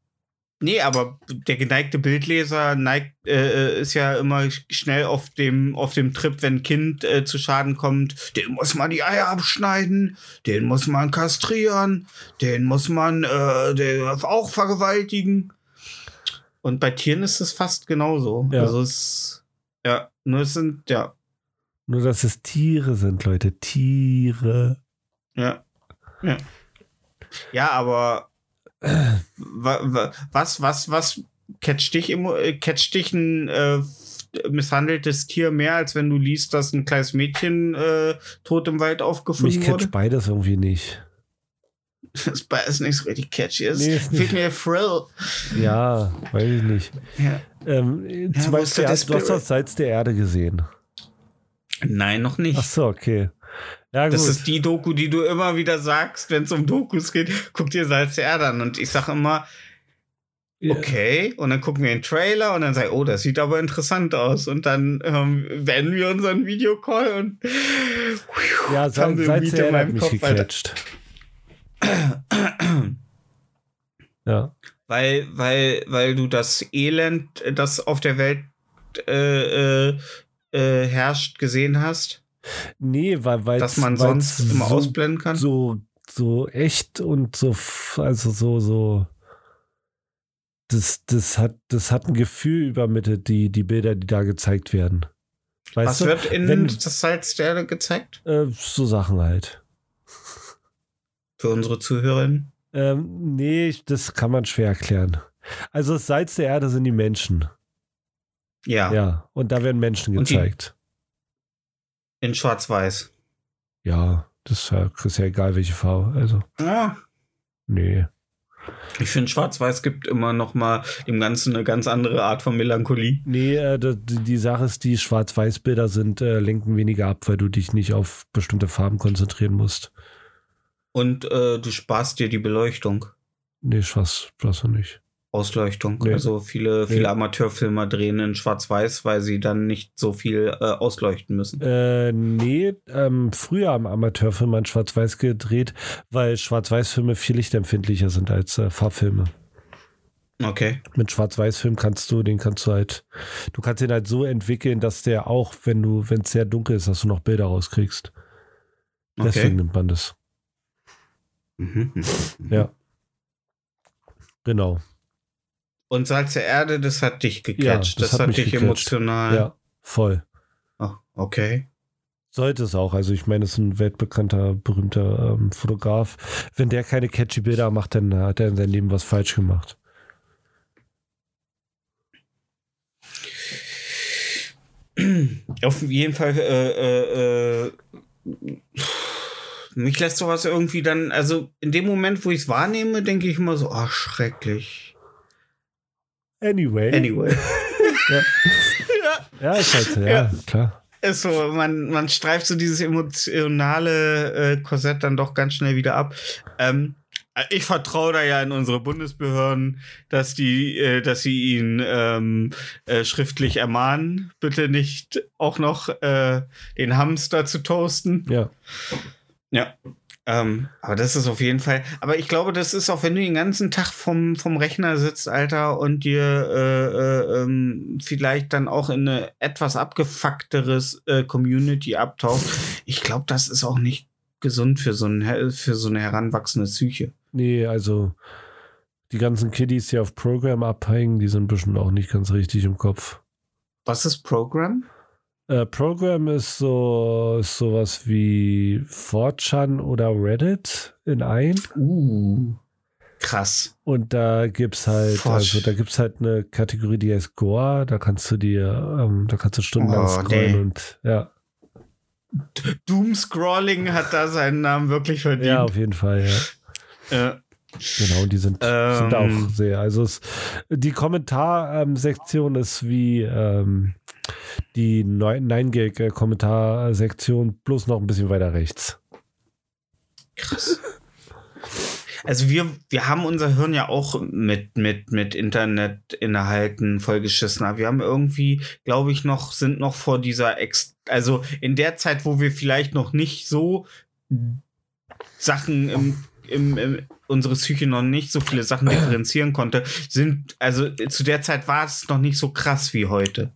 nee, aber der geneigte Bildleser neigt, äh, ist ja immer schnell auf dem, auf dem Trip, wenn ein Kind äh, zu Schaden kommt, den muss man die Eier abschneiden, den muss man kastrieren, den muss man äh, den auch vergewaltigen. Und bei Tieren ist es fast genauso. Ja. Also es, ja, nur es sind, ja, Nur, dass es Tiere sind, Leute. Tiere. Ja. Ja. Ja, aber was, was, was catcht dich, äh, catcht dich ein äh, misshandeltes Tier mehr, als wenn du liest, dass ein kleines Mädchen äh, tot im Wald Mich aufgefunden catcht wurde? beides irgendwie nicht. Das ist nicht so richtig catchy. Es Nee, fehlt mir der Thrill. Ja, weiß ich nicht. Ja. Ähm, Ja, zum Beispiel, du hast das Salz der Erde gesehen. Nein, noch nicht. Ach so, okay. Ja. Das ist die Doku, die du immer wieder sagst, wenn es um Dokus geht. Guck dir Salz der Erde an. Und ich sage immer, okay. Und dann gucken wir den Trailer und dann sage ich, oh, das sieht aber interessant aus. Und dann ähm, beenden wir unseren Videocall und Ja, haben Salz, wir Salz der Erde hat mich Kopf, gecatcht. ja. weil, weil, weil du das Elend, das auf der Welt äh, äh, äh, herrscht, gesehen hast. Nee, weil, weil dass man sonst immer so, ausblenden kann? so, so echt und so, also so, so. Das, das, hat, das hat ein Gefühl übermittelt, die, die Bilder, die da gezeigt werden. Weißt Was du? wird in wenn- das Salz der Erde gezeigt? Äh, so Sachen halt. Für unsere Zuhörerinnen? Ähm, nee, das kann man schwer erklären. Also das Salz der Erde sind die Menschen. Ja. Ja. Und da werden Menschen gezeigt. In Schwarz-Weiß. Ja, das ist ja, ist ja egal, welche Farbe. Also, Ja. nee. Ich finde, Schwarz-Weiß gibt immer noch mal dem Ganzen eine ganz andere Art von Melancholie. Nee, äh, die, die Sache ist, die Schwarz-Weiß-Bilder sind, äh, lenken weniger ab, weil du dich nicht auf bestimmte Farben konzentrieren musst. Und äh, du sparst dir die Beleuchtung, Nee, Schwarz, Schwarz nicht. Ausleuchtung. Nee. Also viele, viele Nee. Amateurfilmer drehen in Schwarz-Weiß, weil sie dann nicht so viel äh, ausleuchten müssen. Äh, nee, ähm, früher am Amateurfilm an Schwarz-Weiß gedreht, weil Schwarz-Weiß-Filme viel lichtempfindlicher sind als äh, Farbfilme. Okay. Mit Schwarz-Weiß-Film kannst du, den kannst du halt, du kannst den halt so entwickeln, dass der auch, wenn du, wenn es sehr dunkel ist, dass du noch Bilder rauskriegst. Deswegen Okay. nimmt man das. Mhm. Ja. Genau. Und Salz der Erde, das hat dich Ja, gecatcht. das das, hat hat mich dich gecatcht. emotional. Ja, voll. Oh, okay. Sollte es auch. Also ich meine, es ist ein weltbekannter, berühmter ähm, Fotograf. Wenn der keine catchy Bilder macht, dann hat er in seinem Leben was falsch gemacht. Auf jeden Fall, äh, äh, äh, mich lässt sowas irgendwie dann, also in dem Moment, wo ich es wahrnehme, denke ich immer so, ach, schrecklich. Anyway. Anyway. Ja. ja, ist halt so, ja, Ja. klar. ist so, man, man streift so dieses emotionale äh, Korsett dann doch ganz schnell wieder ab. Ähm, ich vertraue da ja in unsere Bundesbehörden, dass die, äh, dass sie ihn ähm, äh, schriftlich ermahnen, bitte nicht auch noch äh, den Hamster zu toasten. Ja. Ja. Ähm, aber das ist auf jeden Fall. Aber ich glaube, das ist auch, wenn du den ganzen Tag vom, vom Rechner sitzt, Alter, und dir äh, äh, ähm, vielleicht dann auch in eine etwas abgefuckteres äh, Community abtaucht. Ich glaube, das ist auch nicht gesund für so, ein, für so eine heranwachsende Psyche. Nee, also die ganzen Kiddies, die auf Programm abhängen, die sind bestimmt auch nicht ganz richtig im Kopf. Was ist Programm? Äh, Program ist so ist sowas wie 4chan oder Reddit in ein. Uh. Krass. Und da gibt's halt, Forsch. also da gibt's halt eine Kategorie, die heißt Gore, da kannst du dir, ähm, da kannst du stundenlang Oh, scrollen nee. und ja, Doomscrolling hat da seinen Namen wirklich verdient. ja, auf jeden Fall, ja. Äh, Genau, und die sind, sind auch Ähm. sehr. Also es, die Kommentarsektion ist wie ähm, die 9gag-Kommentarsektion, bloß noch ein bisschen weiter rechts. Krass. Also wir, wir haben unser Hirn ja auch mit, mit, mit Internetinhalten vollgeschissen. Aber wir haben irgendwie, glaube ich, noch, sind noch vor dieser Ex, also in der Zeit, wo wir vielleicht noch nicht so Sachen im, im, im unsere Psyche noch nicht so viele Sachen differenzieren konnte, sind, also zu der Zeit war es noch nicht so krass wie heute.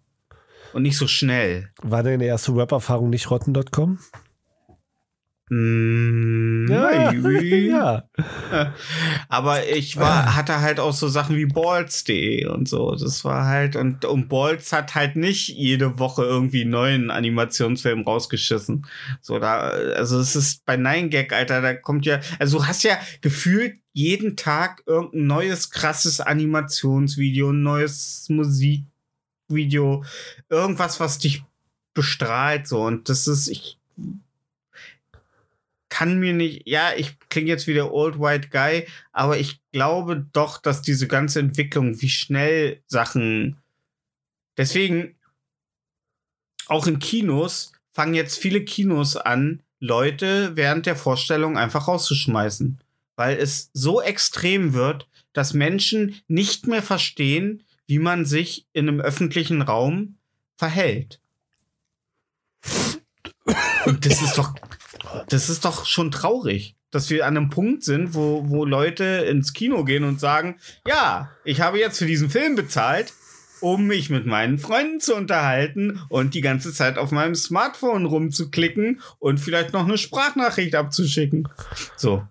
Und nicht so schnell. War deine erste Rap-Erfahrung nicht rotten.com? Mm, maybe. ja. Aber ich war, hatte halt auch so Sachen wie Balls.de und so. Das war halt, und, und Balls hat halt nicht jede Woche irgendwie einen neuen Animationsfilm rausgeschissen. So, da, also es ist bei 9gag, Alter, da kommt ja, also du hast ja gefühlt jeden Tag irgendein neues, krasses Animationsvideo, ein neues Musikvideo, irgendwas, was dich bestrahlt, so. Und das ist, ich kann mir nicht, ja, ich klinge jetzt wie der Old White Guy, aber ich glaube doch, dass diese ganze Entwicklung, wie schnell Sachen. Deswegen, auch in Kinos fangen jetzt viele Kinos an, Leute während der Vorstellung einfach rauszuschmeißen. Weil es so extrem wird, dass Menschen nicht mehr verstehen, wie man sich in einem öffentlichen Raum verhält. Und das ist doch, das ist doch schon traurig, dass wir an einem Punkt sind, wo, wo Leute ins Kino gehen und sagen, ja, ich habe jetzt für diesen Film bezahlt, um mich mit meinen Freunden zu unterhalten und die ganze Zeit auf meinem Smartphone rumzuklicken und vielleicht noch eine Sprachnachricht abzuschicken. So.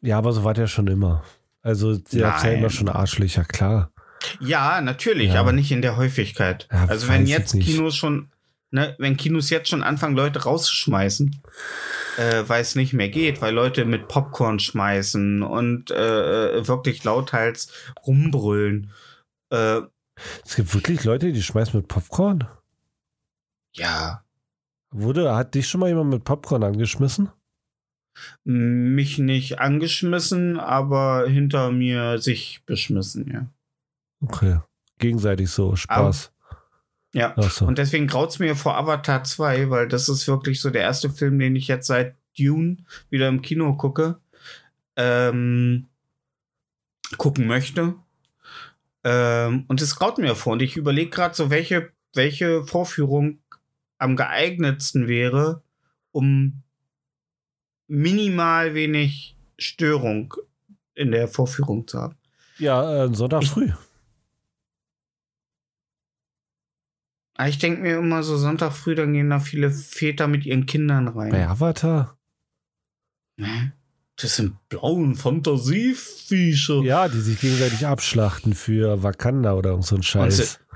Ja, aber so war der schon immer. Also, der hat ja immer schon Arschlöcher, klar. Ja, natürlich, Ja. aber nicht in der Häufigkeit. Ja, also wenn jetzt. Kinos schon, ne, wenn Kinos jetzt schon anfangen, Leute rauszuschmeißen, äh, weil es nicht mehr geht, weil Leute mit Popcorn schmeißen und äh, wirklich lauthals rumbrüllen. Äh, Es gibt wirklich Leute, die schmeißen mit Popcorn. ja, Wurde, hat dich schon mal jemand mit Popcorn angeschmissen? mich nicht angeschmissen, aber hinter mir sich beschmissen, ja. Okay. Gegenseitig so, Spaß. Ja. Ach so. Und deswegen graut's mir vor Avatar 2, weil das ist wirklich so der erste Film, den ich jetzt seit Dune wieder im Kino gucke, ähm, gucken möchte. Ähm, und es graut mir vor. Und ich überlege gerade so, welche, welche Vorführung am geeignetsten wäre, um minimal wenig Störung in der Vorführung zu haben. Ja, äh, Sonntag früh. Aber Ah, ich denke mir immer so, Sonntag früh, dann gehen da viele Väter mit ihren Kindern rein. Bei Avatar? Das sind blauen Fantasieviecher. Ja, die sich gegenseitig abschlachten für Wakanda oder so ein Scheiß.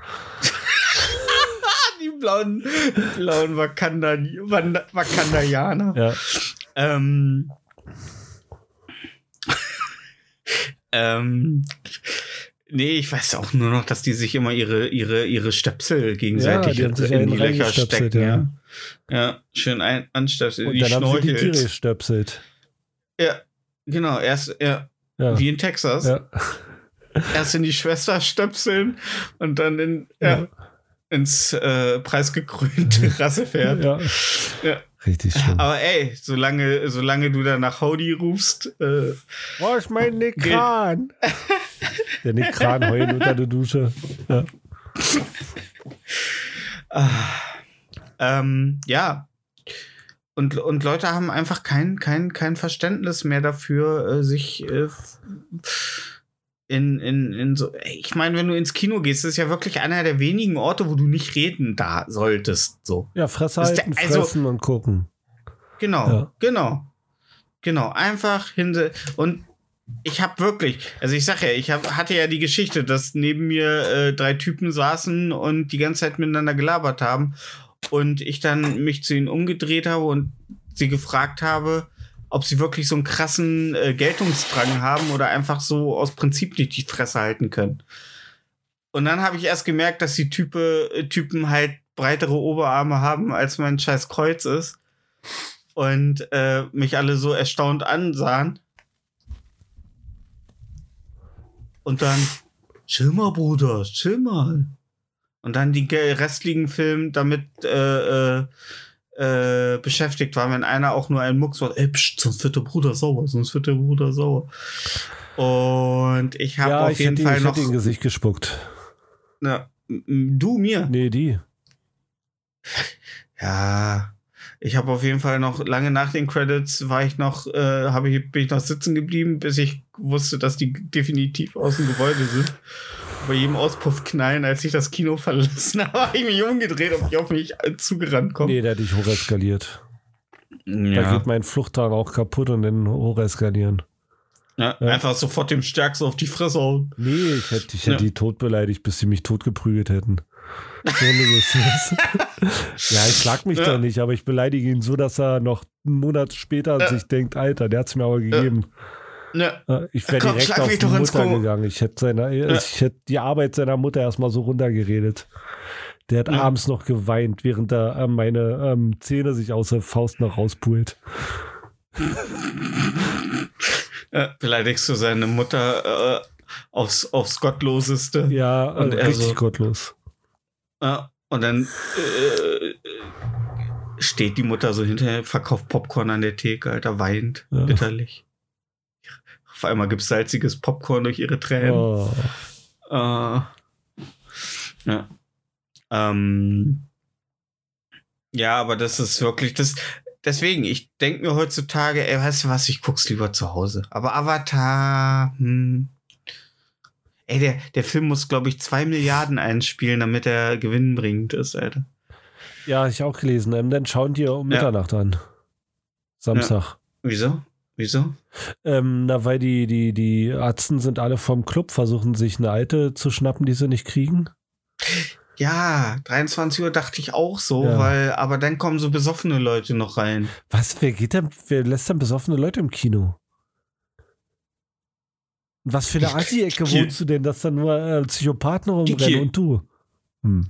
Die blauen, blauen Wakanda, Wakandaianer. Ja. Ähm, ähm, nee, ich weiß auch nur noch, dass die sich immer ihre, ihre, ihre Stöpsel gegenseitig die haben sich in die Löcher stecken. ja. Ja. ja, schön ein, anstöpseln. Und Die dann haben sie die Tiere gestöpselt. Ja, genau, erst, ja, Ja. wie in Texas. ja. Erst in die Schwester stöpseln und dann in, ja, ins äh, preisgekrönte Rassepferd. ja. Ja. Richtig schlimm. Aber ey, solange, solange du da nach Howdy rufst, äh, Wo ist mein Nick Kran? Der Nick Kran heulen unter der Dusche. Ja. ähm, ja. Und, und Leute haben einfach kein, kein, kein Verständnis mehr dafür, äh, sich äh, in, in, in so. Ich meine, wenn du ins Kino gehst, ist ja wirklich einer der wenigen Orte, wo du nicht reden da solltest. So. ja, Fresse halten, also- fressen und gucken. Genau, Ja. genau. Genau, einfach hinse und ich habe wirklich, also ich sag ja, ich hab, hatte ja die Geschichte, dass neben mir äh, drei Typen saßen und die ganze Zeit miteinander gelabert haben und ich dann mich zu ihnen umgedreht habe und sie gefragt habe, ob sie wirklich so einen krassen äh, Geltungsdrang haben oder einfach so aus Prinzip nicht die Fresse halten können. Und dann habe ich erst gemerkt, dass die Type, äh, Typen halt breitere Oberarme haben, als mein scheiß Kreuz ist und äh, mich alle so erstaunt ansahen. Und dann, chill mal, Bruder, chill mal. Und dann die restlichen Film damit äh, äh, äh, beschäftigt waren, wenn einer auch nur einen Mucks war, ey, pst, sonst wird der Bruder sauer, sonst wird der Bruder sauer. Und ich habe Ja, auf ich jeden Fall ich noch. in Gesicht gespuckt. Na, du mir. Nee, die. Ja, ich habe auf jeden Fall noch lange nach den Credits war ich noch, äh, habe ich bin ich noch sitzen geblieben, bis ich wusste, dass die definitiv aus dem Gebäude sind. Bei jedem Auspuff knallen, als ich das Kino verlassen habe, habe ich mich umgedreht, ob die auf mich zugerannt kommen. Nee, der hat dich hocheskaliert. Da ja. geht mein Fluchtdrang auch kaputt und dann hocheskalieren. ja, Ja. einfach sofort dem Stärksten auf die Fresse hauen. Nee, ich hätte, ich hätte Ja. die tot beleidigt, bis sie mich tot geprügelt hätten. Ja, ich schlag mich Ja. da nicht, aber ich beleidige ihn so, dass er noch einen Monat später Ja. sich denkt, Alter, der hat's mir aber gegeben. Ja, Äh, Ich wäre direkt auf die Mutter gegangen. Ich hätte, seine, ich hätte die Arbeit seiner Mutter erstmal so runtergeredet. Der hat Ja. abends noch geweint, während er äh, meine ähm, Zähne sich aus der Faust noch rauspult. äh, beleidigst du seine Mutter äh, aufs, aufs Gottloseste. Ja, Und äh, er richtig so- gottlos. Ja, und dann äh, steht die Mutter so hinterher, verkauft Popcorn an der Theke, Alter, weint Ja. bitterlich. Auf einmal gibt's salziges Popcorn durch ihre Tränen. Oh. Äh, ja. Ähm, ja, aber das ist wirklich das. Deswegen, ich denke mir heutzutage, ey, weißt du was, ich guck's lieber zu Hause. Aber Avatar, hm. Ey, der, der Film muss, glaube ich, zwei Milliarden einspielen, damit er gewinnbringend ist, Alter. Ja, ich auch gelesen. Ähm, dann schauen die um Ja. Mitternacht an. Samstag. Wieso? Wieso? Ähm, na, weil die, die, die Arzten sind alle vom Club, versuchen sich eine alte zu schnappen, die sie nicht kriegen. Ja, 23 Uhr dachte ich auch so, Ja. weil, aber dann kommen so besoffene Leute noch rein. Was, wer geht denn, wer lässt denn besoffene Leute im Kino? Was für eine Assi-Ecke wohnst du denn, dass da nur äh, Psychopathen rumrennen und du? Hm.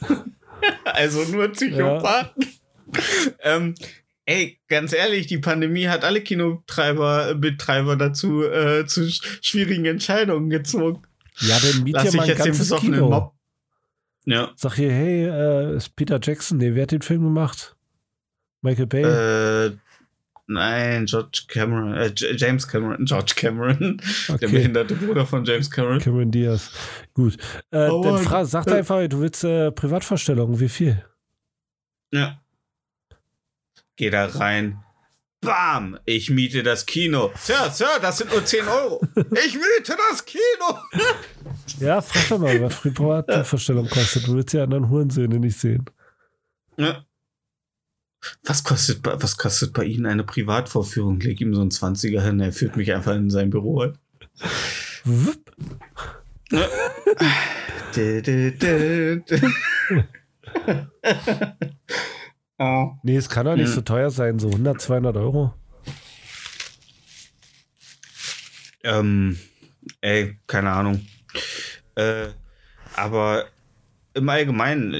Also nur Psychopathen. ähm, ey, ganz ehrlich, die Pandemie hat alle Kinotreiber, Betreiber dazu äh, zu sch schwierigen Entscheidungen gezogen. Ja, dann miet Lass ja ich mal ein ganzes Kino. Mob. Ja. Sag hier, hey, äh, ist Peter Jackson, nee, wer hat den Film gemacht? Michael Bay? Äh, nein, George Cameron, äh, James Cameron, George Cameron, der okay. behinderte Bruder von James Cameron. Cameron Diaz. Gut. Äh, Oh dann sag Äh. einfach, du willst äh, Privatvorstellungen, wie viel? Ja. Geh da rein. Bam! Ich miete das Kino. Sir, Sir, das sind nur 10 Euro. Ich miete das Kino! Ja, frag doch mal, was Privatvorstellung kostet. Du willst ja anderen Hurensöhne nicht sehen. Ja. Was kostet, bei- was kostet bei Ihnen eine Privatvorführung? Leg ihm so einen 20er hin, er führt mich einfach in sein Büro. Wupp. Oh. Nee, es kann doch nicht Ja. so teuer sein, so 100, 200 Euro. Ähm, ey, keine Ahnung. Äh, aber im Allgemeinen,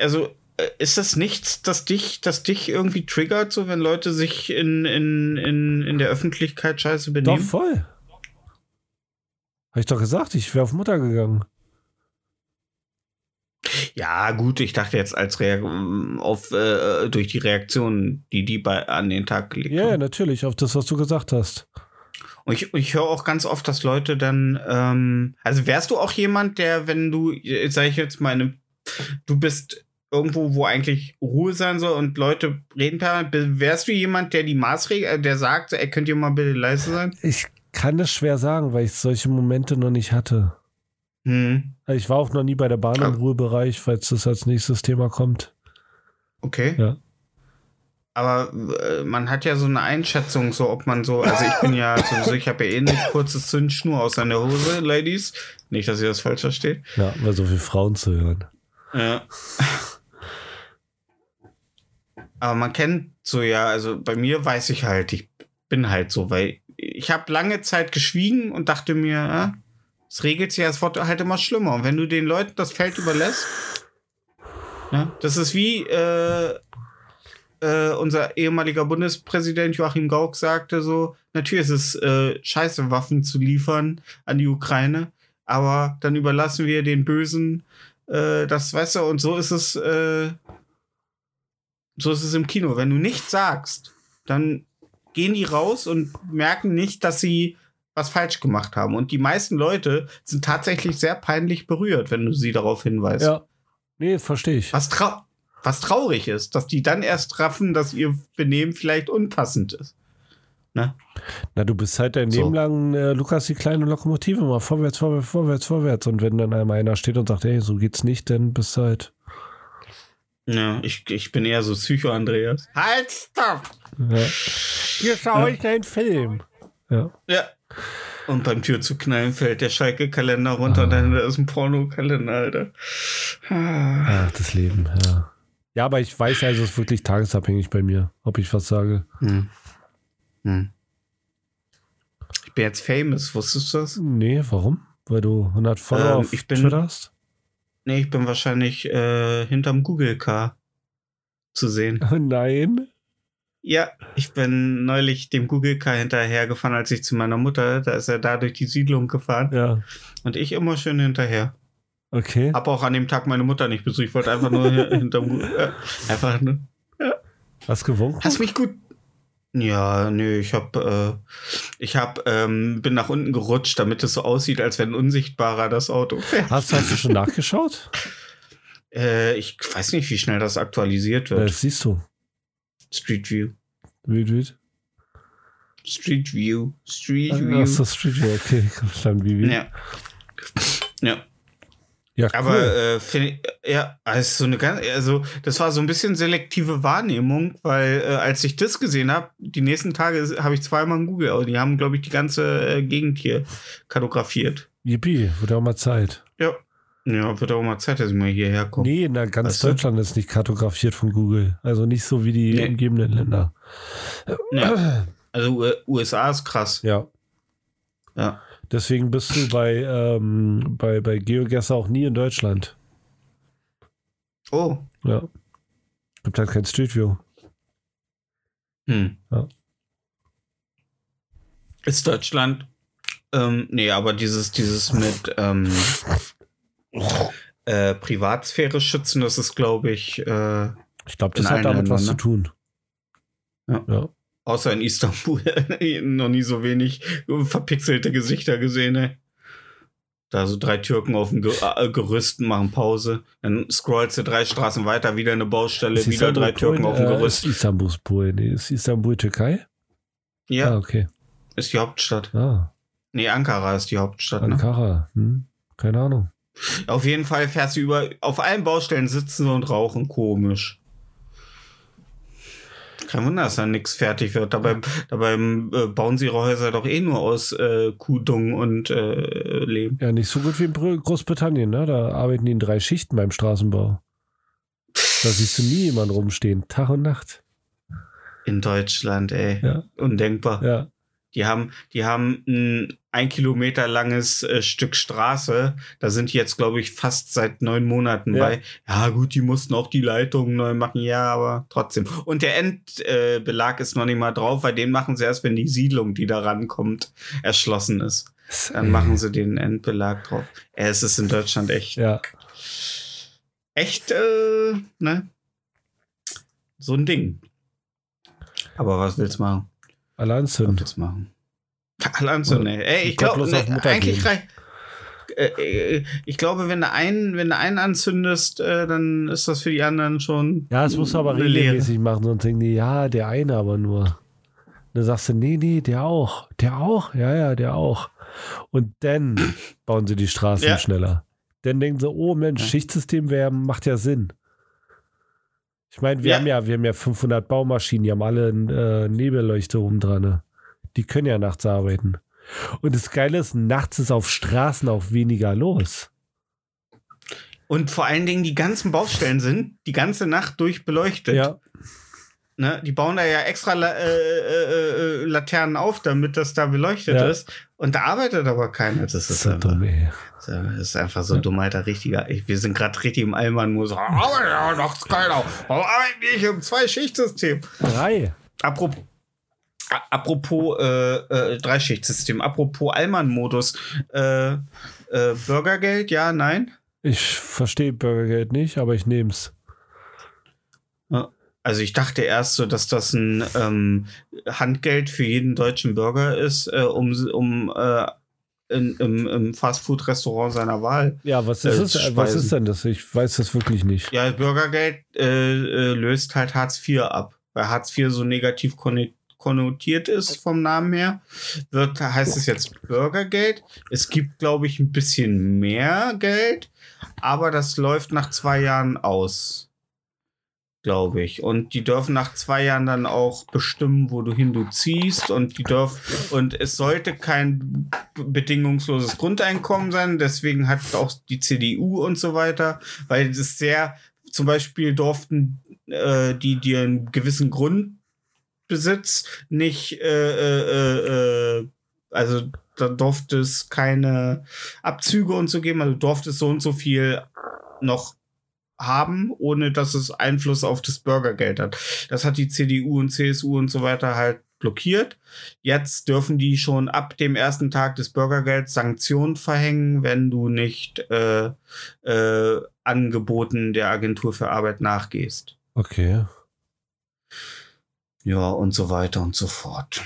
also äh, ist das nichts, das dich, das dich irgendwie triggert, so wenn Leute sich in, in, in, in der Öffentlichkeit scheiße Doch, benehmen? voll. Hab ich doch gesagt, ich wäre auf Mutter gegangen. Ja, gut, ich dachte jetzt als Reak auf äh, durch die Reaktionen, die die bei an den Tag gelegt Ja, ja, haben. natürlich, auf das, was du gesagt hast. Und ich, ich höre auch ganz oft, dass Leute dann, ähm, also wärst du auch jemand, der, wenn du, äh, sag ich jetzt einem- du bist irgendwo, wo eigentlich Ruhe sein soll und Leute reden permanent, wärst du jemand, der die Maßregel, äh, der sagt, ey, könnt ihr mal bitte leise sein? Ich kann das schwer sagen, weil ich solche Momente noch nicht hatte. Hm, Ich war auch noch nie bei der Bahn im Ah. Ruhebereich, falls das als nächstes Thema kommt. okay. Ja. Aber äh, man hat ja so eine Einschätzung, so ob man so, also ich bin ja sowieso, ich habe ja eh eine kurze Zündschnur aus einer Hose, Ladies. Nicht, dass ihr das falsch versteht. Ja, weil so viele Frauen zu hören. Ja. Aber man kennt so ja, also bei mir weiß ich halt, ich bin halt so, weil ich habe lange Zeit geschwiegen und dachte mir, ah, es regelt sich ja, es wird halt immer schlimmer. Und wenn du den Leuten das Feld überlässt, ja, das ist wie äh, äh, unser ehemaliger Bundespräsident Joachim Gauck sagte so, natürlich ist es äh, scheiße, Waffen zu liefern an die Ukraine, aber dann überlassen wir den Bösen äh, das, du, und so ist es, äh, so ist es im Kino. Wenn du nichts sagst, dann gehen die raus und merken nicht, dass sie was falsch gemacht haben. Und die meisten Leute sind tatsächlich sehr peinlich berührt, wenn du sie darauf hinweist. Ja. Nee, verstehe ich. Was, trau was traurig ist, dass die dann erst raffen, dass ihr Benehmen vielleicht unpassend ist. Ne? Na, du bist halt dein So. Leben lang äh, Lukas die kleine Lokomotive, mal vorwärts, vorwärts, vorwärts, vorwärts. Und wenn dann einmal einer steht und sagt, ey, so geht's nicht, dann bist du halt. Ja, ich, ich bin eher so Psycho-Andreas. Halt, stopp! Ja. Hier schau ich deinen Film. Ja. Ja. Und beim Tür zu knallen fällt der Schalke-Kalender runter, Ah. dann ist ein Porno-Kalender, Alter. Ah. Ach, das Leben, ja. Ja, aber ich weiß also, es ist wirklich tagesabhängig bei mir, ob ich was sage. Hm. Hm. Ich bin jetzt famous, wusstest du das? Nee, warum? Weil du 100 Follower Ähm, auf ich bin- Twitter hast? Nee, ich bin wahrscheinlich äh, hinterm Google-Car zu sehen. Nein. Ja, ich bin neulich dem Google-Car hinterhergefahren, als ich zu meiner Mutter, da ist er da durch die Siedlung gefahren Ja. und ich immer schön hinterher. Okay. Hab auch an dem Tag meine Mutter nicht besucht, ich wollte einfach nur hinterm Google, äh, einfach nur. Hast gewunken? Hast mich gut. Ja, nö, ich hab, äh, ich hab, ähm, bin nach unten gerutscht, damit es so aussieht, als wenn unsichtbarer das Auto fährt. Hast, hast du schon nachgeschaut? Äh, ich weiß nicht, wie schnell das aktualisiert wird. Das siehst du. Street View. Wild, wild. Street View. Street View. Ach so, Street View, okay, verstanden, wie, wie. Ja. Ja. Ja, cool. Aber äh, finde ich, ja, also so eine ganz, also das war so ein bisschen selektive Wahrnehmung, weil äh, als ich das gesehen habe, die nächsten Tage habe ich zweimal in Google, die haben, glaube ich, die ganze äh, Gegend hier kartografiert. Yippie, wird auch mal Zeit. Ja. Ja, wird auch mal Zeit, dass ich mal hierher komme. Nee, na, ganz Weißt du? Deutschland ist nicht kartografiert von Google. Also nicht so wie die Nee. umgebenden Länder. Ja. Also USA ist krass. Ja. Ja. Deswegen bist du bei, ähm, bei, bei GeoGuessr auch nie in Deutschland. Oh. Ja. Gibt halt kein Street View. Hm. Ja. Ist Deutschland. Ähm, nee, aber dieses, dieses mit ähm, äh, Privatsphäre schützen, das ist, glaube ich, äh, Ich glaube, das hat damit Ländern, was ne? zu tun. Ja. ja. außer in Istanbul noch nie so wenig verpixelte Gesichter gesehen, ey. Da so drei Türken auf dem äh, Gerüst machen Pause. Dann scrollst du drei Straßen weiter, wieder eine Baustelle, Ist wieder Istanbul drei Türken Polen? auf dem Äh, Gerüst. Ist Istanbul ist Polen. Ist Istanbul Türkei? Ja, Ah, okay. ist die Hauptstadt. Ah, Nee, Ankara ist die Hauptstadt. Ne? Ankara. Hm? Keine Ahnung. Auf jeden Fall fährst du über, auf allen Baustellen sitzen und rauchen, komisch. Kein Wunder, dass da nichts fertig wird. Dabei, dabei äh, bauen sie ihre Häuser doch eh nur aus äh, Kuhdung und äh, Lehm. Ja, nicht so gut wie in Br- Großbritannien, ne? Da arbeiten die in drei Schichten beim Straßenbau. Da siehst du nie jemanden rumstehen, Tag und Nacht. In Deutschland, ey. Ja. Undenkbar. Ja. Die haben, die haben ein ein Kilometer langes äh, Stück Straße. Da sind die jetzt, glaube ich, fast seit neun Monaten Ja. bei. Ja, gut, die mussten auch die Leitungen neu machen. Ja, aber trotzdem. Und der Endbelag äh, ist noch nicht mal drauf, weil den machen sie erst, wenn die Siedlung, die da rankommt, erschlossen ist. Dann machen sie den Endbelag drauf. Äh, es ist in Deutschland echt, Ja. echt, äh, ne? So ein Ding. Aber was willst du machen? Alle Was anzünden. willst du machen? Alle anzünden, ey. Ey, ich glaube, ne, eigentlich gehen. rei- äh, äh, ich glaube, wenn du einen, wenn du einen anzündest, äh, dann ist das für die anderen schon. Ja, das musst du aber eine Lehre. regelmäßig machen, sonst denken die, ja, der eine aber nur. Dann sagst du, nee, nee, der auch. Der auch? Ja, ja, der auch. Und dann bauen sie die Straßen Ja. schneller. Dann denken sie, oh Mensch, Ja. Schichtsystem wär, macht ja Sinn. Ich meine, wir Ja. haben ja, wir haben ja 500 Baumaschinen, die haben alle äh, Nebelleuchte oben dran. Ne? Die können ja nachts arbeiten. Und das Geile ist, nachts ist auf Straßen auch weniger los. Und vor allen Dingen die ganzen Baustellen sind die ganze Nacht durch beleuchtet. Ja, Ne? Die bauen da ja extra La äh, äh, äh, Laternen auf, damit das da beleuchtet Ja. ist. Und da arbeitet aber keiner. Das ist, so einfach, dumm, ey. das ist einfach so dumm, alter. Richtiger. Ich, wir sind gerade richtig im Allmann-Modus. Aber ja, nachts keiner. Warum arbeiten nicht im Zwei-Schicht-System? Drei. Apropos, apropos äh, äh, Dreischichtsystem, apropos Allmann-Modus, äh, äh, Bürgergeld, ja, nein? Ich verstehe Bürgergeld nicht, aber ich nehme es. Also ich dachte erst so, dass das ein ähm, Handgeld für jeden deutschen Bürger ist, äh, um, um äh, in, im, im Fastfood-Restaurant seiner Wahl. Ja, was Äh, ist es? zu Was ist denn das? Ich weiß das wirklich nicht. Ja, Bürgergeld äh, äh, löst halt Hartz IV ab, weil Hartz IV so negativ konno- konnotiert ist vom Namen her. Wird, heißt es jetzt Bürgergeld. Es gibt, glaube ich, ein bisschen mehr Geld, aber das läuft nach zwei Jahren aus. Glaube ich. Und die dürfen nach zwei Jahren dann auch bestimmen, wo du hin du ziehst. Und die dürfen, und es sollte kein bedingungsloses Grundeinkommen sein. Deswegen hat auch die CDU und so weiter, weil es sehr, zum Beispiel durften äh, die, die einen gewissen Grundbesitz nicht, äh, äh, äh, also da durfte es keine Abzüge und so geben, also du durftest so und so viel noch haben, ohne dass es Einfluss auf das Bürgergeld hat. Das hat die CDU und CSU und so weiter halt blockiert. Jetzt dürfen die schon ab dem ersten Tag des Bürgergelds Sanktionen verhängen, wenn du nicht äh, äh, Angeboten der Agentur für Arbeit nachgehst. Okay. Ja, und so weiter und so fort.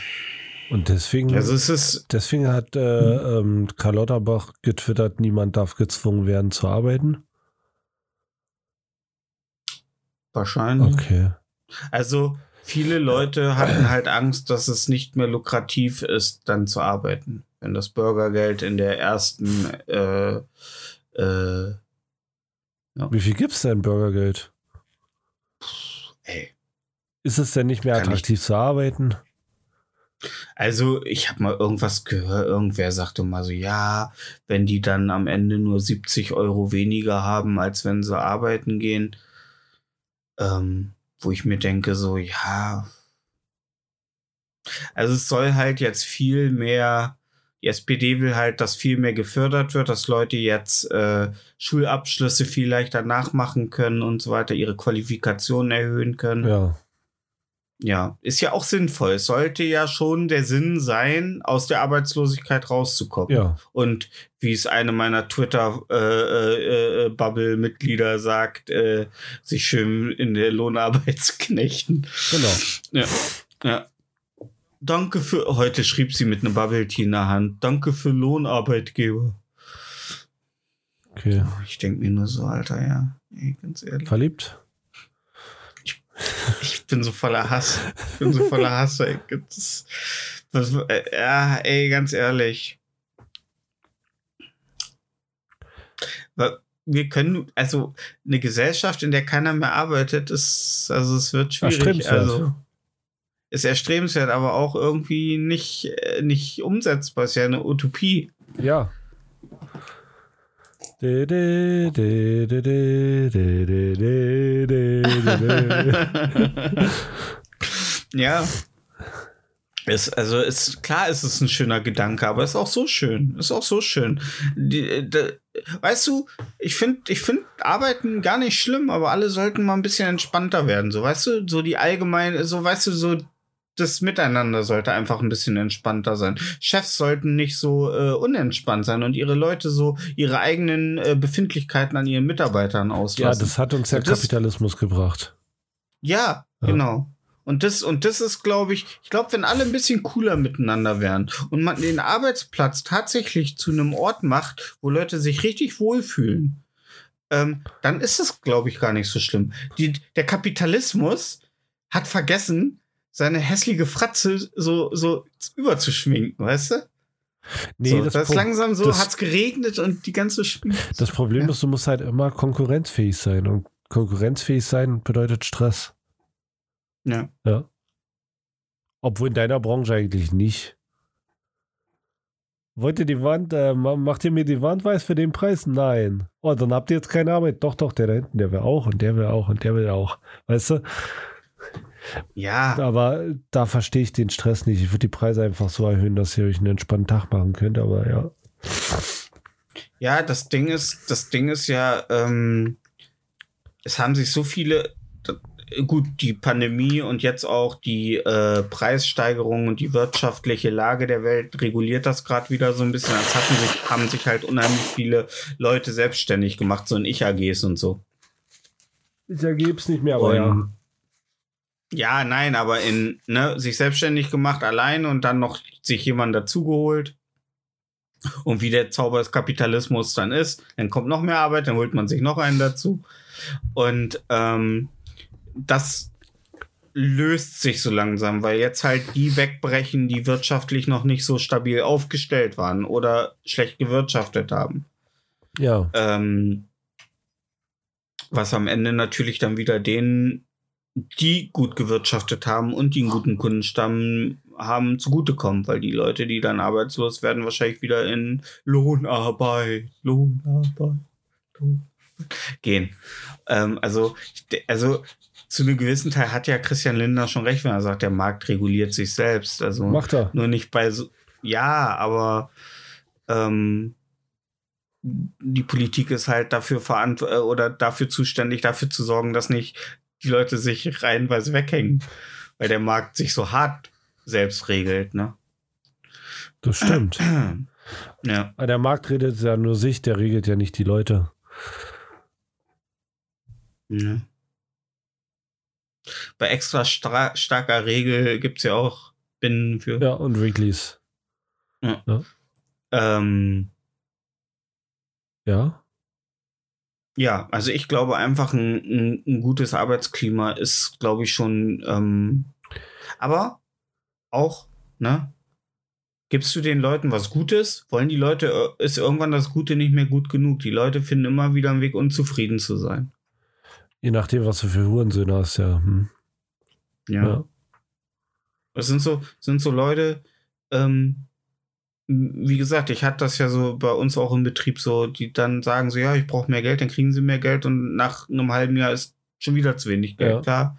Und deswegen, Also es ist deswegen hat äh, ähm, Karl Lauterbach getwittert, niemand darf gezwungen werden zu arbeiten. Wahrscheinlich. Okay. Also viele Leute hatten halt Angst, dass es nicht mehr lukrativ ist, dann zu arbeiten. wenn das Bürgergeld in der ersten äh, äh, Wie viel gibt's denn Bürgergeld? ey, Ist es denn nicht mehr Kann ich- attraktiv zu arbeiten? Also, ich habe mal irgendwas gehört, irgendwer sagte mal so, ja, wenn die dann am Ende nur 70 Euro weniger haben, als wenn sie arbeiten gehen, ähm, wo ich mir denke, so, ja. Also es soll halt jetzt viel mehr, die SPD will halt, dass viel mehr gefördert wird, dass Leute jetzt äh, Schulabschlüsse viel leichter nachmachen können und so weiter, ihre Qualifikationen erhöhen können. Ja. Ja, ist ja auch sinnvoll. Es sollte ja schon der Sinn sein, aus der Arbeitslosigkeit rauszukommen. Ja. Und wie es eine meiner Twitter-Bubble-Mitglieder sagt, äh, sich schön in der Lohnarbeit zu knechten. Genau. Ja. ja. Danke für, heute schrieb sie mit einem Bubble Tea in der Hand. Danke für Lohnarbeitgeber. Okay. Ich denke mir nur so, Alter, ja. Ey, ganz ehrlich. Verliebt? Ich bin so voller Hass. Ich bin so voller Hass. Ey. Das, was, äh, ja, ey, ganz ehrlich. Wir können, also eine Gesellschaft, in der keiner mehr arbeitet, ist, also es wird schwierig. Erstrebenswert. Also ist erstrebenswert, aber auch irgendwie nicht, äh, nicht umsetzbar. Ist ja eine Utopie. Ja. ja. Ist, also ist klar, ist es ein schöner Gedanke, aber ist auch so schön. Ist auch so schön. Die, de, weißt du, ich finde, ich finde Arbeiten gar nicht schlimm, aber alle sollten mal ein bisschen entspannter werden. So, weißt du, so die allgemeine, so weißt du, so das Miteinander sollte einfach ein bisschen entspannter sein. Chefs sollten nicht so äh, unentspannt sein und ihre Leute so ihre eigenen äh, Befindlichkeiten an ihren Mitarbeitern Ja, auslassen. das hat uns der Und das- Kapitalismus gebracht. Ja, Ja. genau. Und das, und das ist, glaube ich, ich glaube, wenn alle ein bisschen cooler miteinander wären und man den Arbeitsplatz tatsächlich zu einem Ort macht, wo Leute sich richtig wohlfühlen, ähm, dann ist es, glaube ich, gar nicht so schlimm. Die, der Kapitalismus hat vergessen, seine hässliche Fratze so, so überzuschminken, weißt du? Nee, so, das, das, ist langsam so, das- hat's geregnet und die ganze Schminke. das Problem Ja. ist, du musst halt immer konkurrenzfähig sein. Und konkurrenzfähig sein bedeutet Stress. Ja. Ja. Obwohl in deiner Branche eigentlich nicht. Wollt ihr die Wand, äh, ma- macht ihr mir die Wand weiß für den Preis? Nein. Oh, dann habt ihr jetzt keine Arbeit. Doch, doch, der da hinten, der will auch und der will auch und der will auch. Weißt du? Ja, Aber da verstehe ich den Stress nicht. Ich würde die Preise einfach so erhöhen, dass ihr euch einen entspannten Tag machen könnt. Aber ja. Ja, das Ding ist, das Ding ist ja, ähm, es haben sich so viele, gut, die Pandemie und jetzt auch die äh, Preissteigerung und die wirtschaftliche Lage der Welt reguliert das gerade wieder so ein bisschen. Es hatten sich, haben sich halt unheimlich viele Leute selbstständig gemacht, so in Ich-AGs und so. Ich ergebe es nicht mehr, Und- Ja, nein, aber in, ne, sich selbstständig gemacht allein und dann noch sich jemand dazugeholt. Und wie der Zauber des Kapitalismus dann ist, dann kommt noch mehr Arbeit, dann holt man sich noch einen dazu. Und ähm, das löst sich so langsam, weil jetzt halt die wegbrechen, die wirtschaftlich noch nicht so stabil aufgestellt waren oder schlecht gewirtschaftet haben. Ja. Ähm, was am Ende natürlich dann wieder denen, die gut gewirtschaftet haben und die einen guten Kundenstamm haben, zugutekommt, weil die Leute, die dann arbeitslos werden, wahrscheinlich wieder in Lohnarbeit, Lohnarbeit, Lohnarbeit gehen. Ähm, also, also zu einem gewissen Teil hat ja Christian Lindner schon recht, wenn er sagt, der Markt reguliert sich selbst. Also Macht er. nur nicht bei so. Ja, aber ähm, die Politik ist halt dafür verant äh, oder dafür zuständig, dafür zu sorgen, dass nicht die Leute sich reihenweise weghängen, weil der Markt sich so hart selbst regelt, ne? Das stimmt. Ja. Aber der Markt redet ja nur sich, der regelt ja nicht die Leute. ja. Bei extra starker Regel gibt es ja auch Binnen für. Ja, und Wrigley's. Ähm, Ja. Ja, also ich glaube einfach ein, ein, gutes Arbeitsklima ist, glaube ich, schon, ähm, aber auch, ne? gibst du den Leuten was Gutes, wollen die Leute, äh, ist irgendwann das Gute nicht mehr gut genug. Die Leute finden immer wieder einen Weg, unzufrieden zu sein. Je nachdem, was du für Hurensöhne hast, ja. Hm. Ja. Ja. Das sind so, sind so Leute, ähm, wie gesagt, ich hatte das ja so bei uns auch im Betrieb so, die dann sagen so, ja, ich brauche mehr Geld, dann kriegen sie mehr Geld und nach einem halben Jahr ist schon wieder zu wenig Geld, Ja. klar.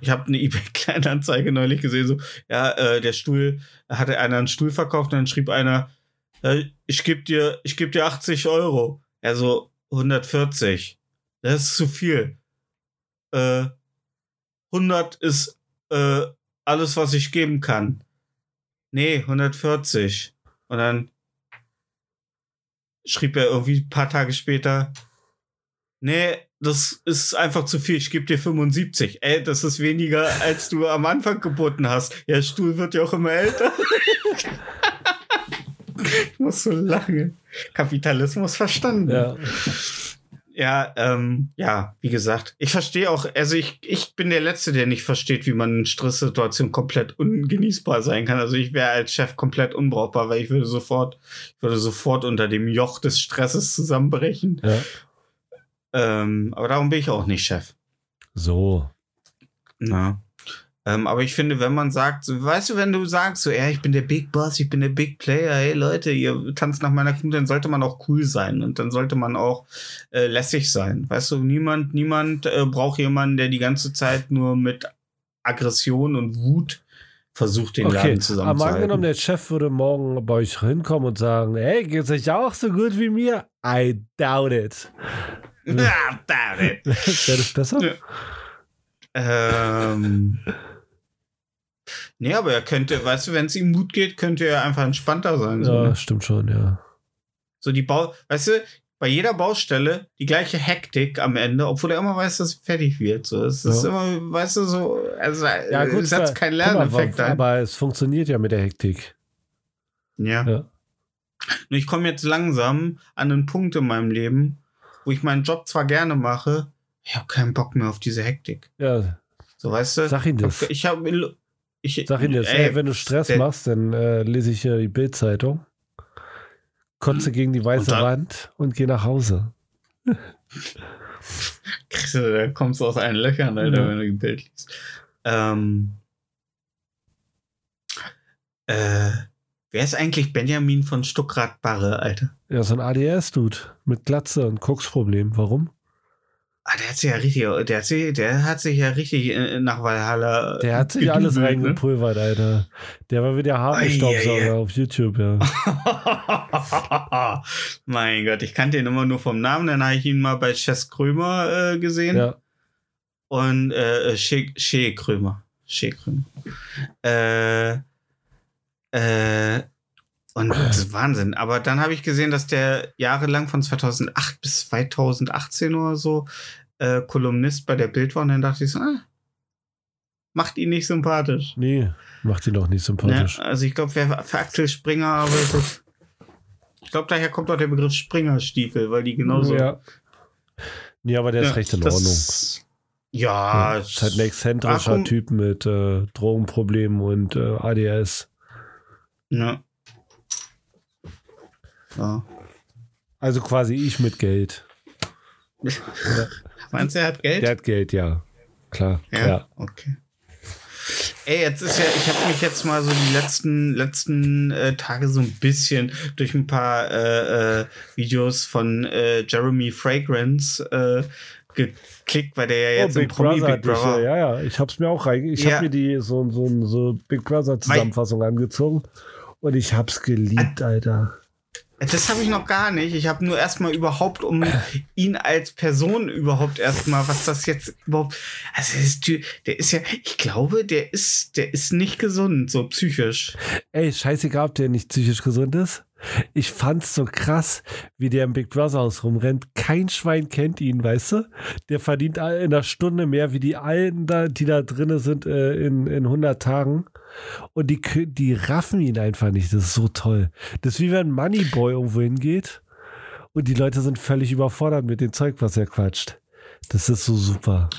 Ich habe eine eBay-Kleinanzeige neulich gesehen, so, ja, äh, der Stuhl, hatte einer einen Stuhl verkauft und dann schrieb einer, äh, ich gebe dir, ich gebe dir 80 Euro. Also 140. Das ist zu viel. Äh, 100 ist äh, alles, was ich geben kann. Nee, 140. Und dann schrieb er irgendwie ein paar Tage später, nee, das ist einfach zu viel, ich gebe dir 75. Ey, das ist weniger, als du am Anfang geboten hast. Ja, der Stuhl wird ja auch immer älter. ich muss so lachen. Kapitalismus verstanden. Ja. Ja, ähm, ja, wie gesagt, ich verstehe auch, also ich, ich bin der Letzte, der nicht versteht, wie man in Stresssituationen komplett ungenießbar sein kann. Also ich wäre als Chef komplett unbrauchbar, weil ich würde sofort, ich würde sofort unter dem Joch des Stresses zusammenbrechen. ja. Ähm, aber darum bin ich auch nicht Chef. So. Na. Ähm, aber ich finde, wenn man sagt, so, weißt du, wenn du sagst, so, ja, ich bin der Big Boss, ich bin der Big Player, hey Leute, ihr tanzt nach meiner Kuh, dann sollte man auch cool sein und dann sollte man auch äh, lässig sein. Weißt du, niemand, niemand äh, braucht jemanden, der die ganze Zeit nur mit Aggression und Wut versucht, den Okay, Laden aber zusammenzuhalten. angenommen, der Chef würde morgen bei euch hinkommen und sagen, hey, geht's euch auch so gut wie mir? I doubt it. Ah, damn it. Wäre das besser? Ja. Ähm. Nee, aber er könnte, weißt du, wenn es ihm gut geht, könnte er einfach entspannter sein. So, Ja, ne? stimmt schon, ja. so die Bau, weißt du, bei jeder Baustelle die gleiche Hektik am Ende, obwohl er immer weiß, dass es fertig wird. So, es ist Ja. immer, weißt du, so, also Ja, es gut, setzt keinen guck mal, Lerneffekt aber, es funktioniert ja mit der Hektik. ja. Ja. Nur ich komme jetzt langsam an einen Punkt in meinem Leben, wo ich meinen Job zwar gerne mache, ich habe keinen Bock mehr auf diese Hektik. Ja, So, weißt du? sag ihm das. Ich habe ich, Sag ihm das. Ey, wenn du Stress machst, dann äh, lese ich äh, die Bildzeitung, kotze gegen die weiße Und dann- Wand und geh nach Hause. Da kommst du aus allen Löchern, Alter, Ja. wenn du ein Bild liest. Ähm, äh, wer ist eigentlich Benjamin von Stuckrad-Barre, Alter? Ja, so ein ADS-Dude mit Glatze und Koksproblem. Warum? Ah, der hat sich ja richtig, der hat sich, der hat sich ja richtig äh, nach Valhalla. Der hat sich alles gedübelt, ne? reingepulvert, Alter. Der war wie der Haarstaubsauger Ei, ei, ei. auf YouTube, ja. mein Gott, ich kannte ihn immer nur vom Namen, dann habe ich ihn mal bei Chess Krömer äh, gesehen. ja. und äh, Shea, Shea Krömer. Shea Krömer. Äh, äh, und das ist Wahnsinn. Aber dann habe ich gesehen, dass der jahrelang von 2008 bis 2018 oder so äh, Kolumnist bei der Bild war. Und dann dachte ich so, ah, macht ihn nicht sympathisch. Nee, macht ihn doch nicht sympathisch. Ne? Also ich glaube, wer für Axel Springer arbeitet, ich glaube, daher kommt auch der Begriff Springerstiefel, weil die genauso. Ja. Nee, aber der ist Ja, recht in Ordnung. Ja, Ja, ist halt ein exzentrischer Typ mit äh, Drogenproblemen und äh, ADS. Ja. Ja. Also quasi ich mit Geld. Meinst du, er hat Geld? Der hat Geld, ja. Klar. Ja. Ja. Okay. Ey, jetzt ist ja, ich habe mich jetzt mal so die letzten, letzten äh, Tage so ein bisschen durch ein paar äh, äh, Videos von äh, Jeremy Fragrance äh, geklickt, weil der ja jetzt oh, im Big Promi Brother, Big Brother. ja, ja. Ich hab's mir auch rein. Ich Ja. hab mir die so, so, so Big Brother Zusammenfassung angezogen und ich hab's geliebt, Alter. Das habe ich noch gar nicht. Ich habe nur erstmal überhaupt um ihn als Person überhaupt erstmal, was das jetzt überhaupt. Also der ist, ja, ich glaube, der ist, der ist nicht gesund, so psychisch. Ey, scheißegal, ob der nicht psychisch gesund ist. Ich fand's so krass, wie der im Big Brother Haus rumrennt. Kein Schwein kennt ihn, weißt du? Der verdient in einer Stunde mehr wie die alten da, die da drinne sind äh, in, in 100 Tagen. Und die, die raffen ihn einfach nicht. Das ist so toll. Das ist wie wenn Moneyboy irgendwo hingeht und die Leute sind völlig überfordert mit dem Zeug, was er quatscht. Das ist so super.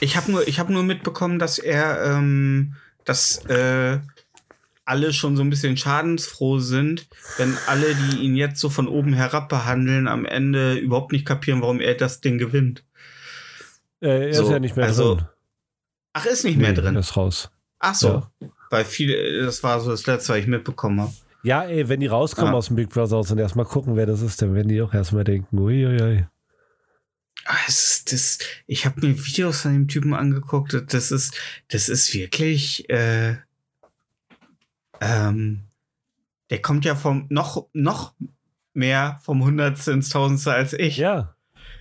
Ich habe nur, ich habe nur mitbekommen, dass er, ähm, dass, äh, alle schon so ein bisschen schadensfroh sind, wenn alle, die ihn jetzt so von oben herab behandeln, am Ende überhaupt nicht kapieren, warum er das Ding gewinnt. Äh, er So, ist ja nicht mehr also, drin. Ach, ist nicht mehr Nee, drin. Er ist raus. Ach so. Weil viele, das war so das letzte, was ich mitbekommen habe. Ja, ey, wenn die rauskommen Ah. aus dem Big Brother Haus und erstmal gucken, wer das ist, dann werden die auch erstmal denken, uiuiui. Ah, es ist das, ich habe mir Videos von dem Typen angeguckt. Das ist, das ist wirklich, äh, ähm, der kommt ja vom noch noch mehr vom Hundertste ins Tausendste als ich. Ja.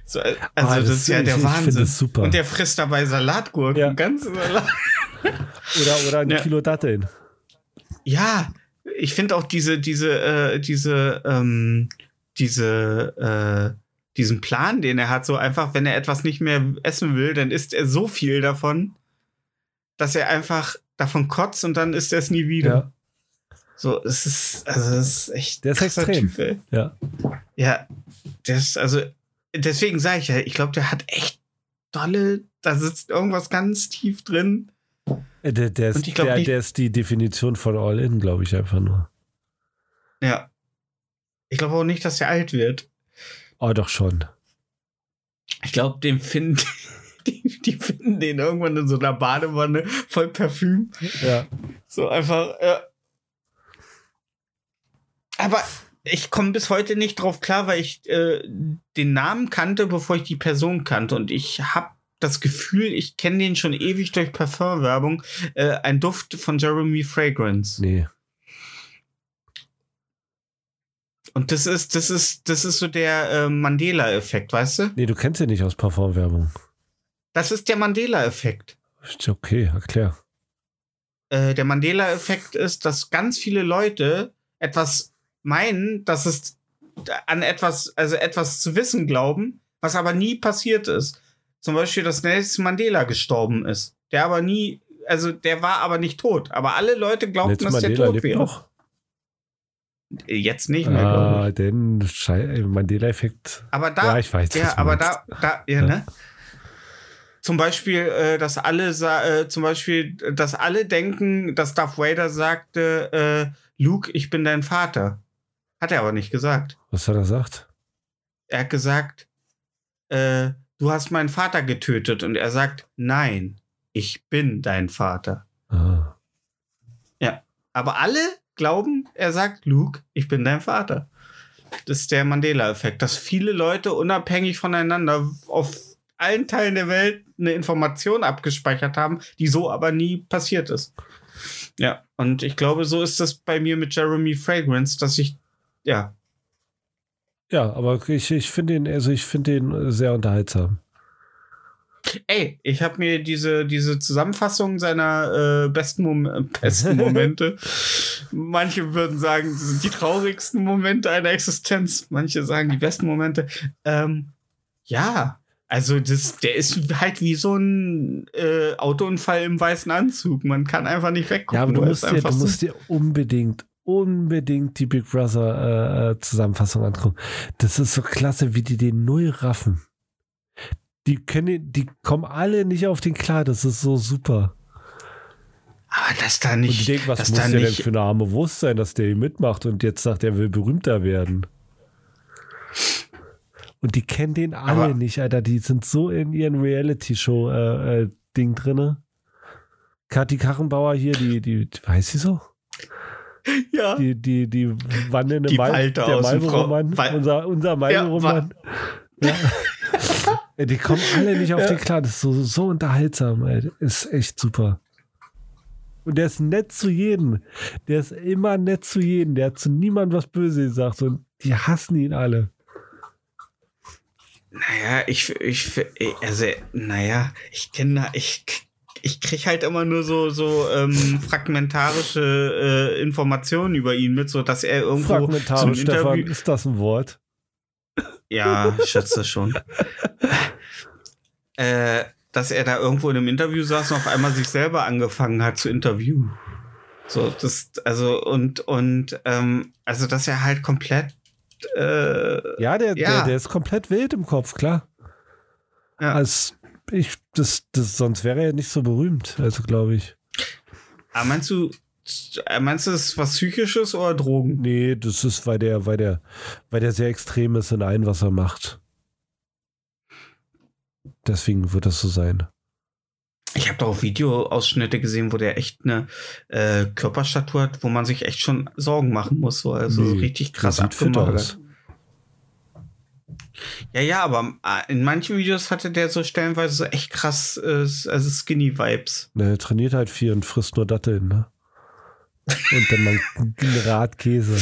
So, äh, Ah, also das, ist ja der Wahnsinn. das super. Und der frisst dabei Salatgurken, Ja. ganze Salat. Oder, oder ein Ja. Kilo Datteln. Ja, ich finde auch diese, diese, äh, diese, ähm, diese, äh, diesen Plan, den er hat, so einfach, wenn er etwas nicht mehr essen will, dann isst er so viel davon, dass er einfach davon kotzt und dann isst er es nie wieder. Ja. So, es ist, also, es ist echt. Der ist extrem. Typ, ey. Ja. Ja, das also, deswegen sage ich ja, ich glaube, der hat echt dolle, da sitzt irgendwas ganz tief drin. Äh, Der, der, ist, glaub der, der ist die Definition von All-In, glaube ich einfach nur. Ja. Ich glaube auch nicht, dass er alt wird. Oh, doch schon. Ich glaube, den finden, die, die finden den irgendwann in so einer Badewanne voll Parfüm. Ja. So einfach, ja. Aber ich komme bis heute nicht drauf klar, weil ich äh, den Namen kannte, bevor ich die Person kannte. Und ich habe das Gefühl, ich kenne den schon ewig durch Parfumwerbung. Äh, ein Duft von Jeremy Fragrance. Nee. Und das ist, das ist, das ist so der äh, Mandela-Effekt, weißt du? Nee, du kennst ihn nicht aus Parfumwerbung. Das ist der Mandela-Effekt. Ist Okay, erklär. äh, der Mandela-Effekt ist, dass ganz viele Leute etwas meinen, dass es an etwas, also etwas zu wissen glauben, was aber nie passiert ist. Zum Beispiel, dass Nelson Mandela gestorben ist. Der aber nie, also der war aber nicht tot. Aber alle Leute glaubten, Nelson dass der Mandela tot lebt wäre. noch. Jetzt nicht mehr, glaube ich. Ah, den Mandela-Effekt. Aber da, Ja, ich weiß. Ja, aber da, da, ja, Ja. ne? Zum Beispiel, äh, dass alle, äh, zum Beispiel, dass alle denken, dass Darth Vader sagte, äh, Luke, ich bin dein Vater. Hat er aber nicht gesagt. Was hat er gesagt? Er hat gesagt, äh, du hast meinen Vater getötet. Und er sagt, nein, ich bin dein Vater. Ah. Aber alle glauben, er sagt, Luke, ich bin dein Vater. Das ist der Mandela-Effekt, dass viele Leute unabhängig voneinander auf allen Teilen der Welt eine Information abgespeichert haben, die so aber nie passiert ist. Ja, und ich glaube, so ist das bei mir mit Jeremy Fragrance, dass ich, ja, Ja, aber ich, ich finde ihn, also ich finde ihn sehr unterhaltsam. Ey, ich habe mir diese, diese Zusammenfassung seiner äh, besten, Mom besten Momente, manche würden sagen, das sind die traurigsten Momente einer Existenz, manche sagen die besten Momente. Ähm, ja, also das, der ist halt wie so ein äh, Autounfall im weißen Anzug. Man kann einfach nicht weggucken. Ja, aber du musst dir, du musst dir unbedingt, unbedingt die Big Brother äh, äh, Zusammenfassung angucken. Das ist so klasse, wie die den null raffen. Die können, die kommen alle nicht auf den klar. Das ist so super. aber dass da Und die nicht, denken, was muss der denn nicht, für eine arme Wurst sein, dass der hier mitmacht und jetzt sagt, er will berühmter werden. Und die kennen den alle Aber- nicht, Alter. Die sind so in ihren Reality-Show-Ding äh, Ding drinne. Kathi Kachenbauer hier, die, die, die weiß sie so? ja. Die, die, die Mal Walter der Malboro-Mann, unser, unser Malboro-Mann. Ja. Ja, die kommen alle nicht auf Ja. den klar. Das ist so, so unterhaltsam, ey. Ist echt super. Und der ist nett zu jedem. Der ist immer nett zu jedem. Der hat zu niemandem was Böses gesagt. Und die hassen ihn alle. Naja, ich, ich, ich- also, naja, ich kenne, ich, ich krieg halt immer nur so, so ähm, fragmentarische äh, Informationen über ihn mit, so dass er irgendwo zum Fragmentarisch, Stefan, Interview. ist das ein Wort? Ja, ich schätze schon. äh, dass er da irgendwo in einem Interview saß und auf einmal sich selber angefangen hat zu interviewen. So, das, also, und, und, ähm, also, dass er halt komplett, äh, Ja, der, Ja. Der, der ist komplett wild im Kopf, klar. ja. Als ich, das, das, sonst wäre er nicht so berühmt, also glaube ich. Aber meinst du, Äh, Meinst du, das ist was Psychisches oder Drogen? Nee, das ist, weil der, weil der, weil der sehr extrem ist in allem, was er macht. Deswegen wird das so sein. Ich habe doch auch Videoausschnitte gesehen, wo der echt eine äh, Körperstatur hat, wo man sich echt schon Sorgen machen muss. So. Also so Nee, richtig krass abgemagert. Ja, ja, aber äh, in manchen Videos hatte der so stellenweise so echt krass, äh, also skinny Vibes. Na, Er trainiert halt viel und frisst nur Datteln, ne? Und dann mal ein Rad Käse.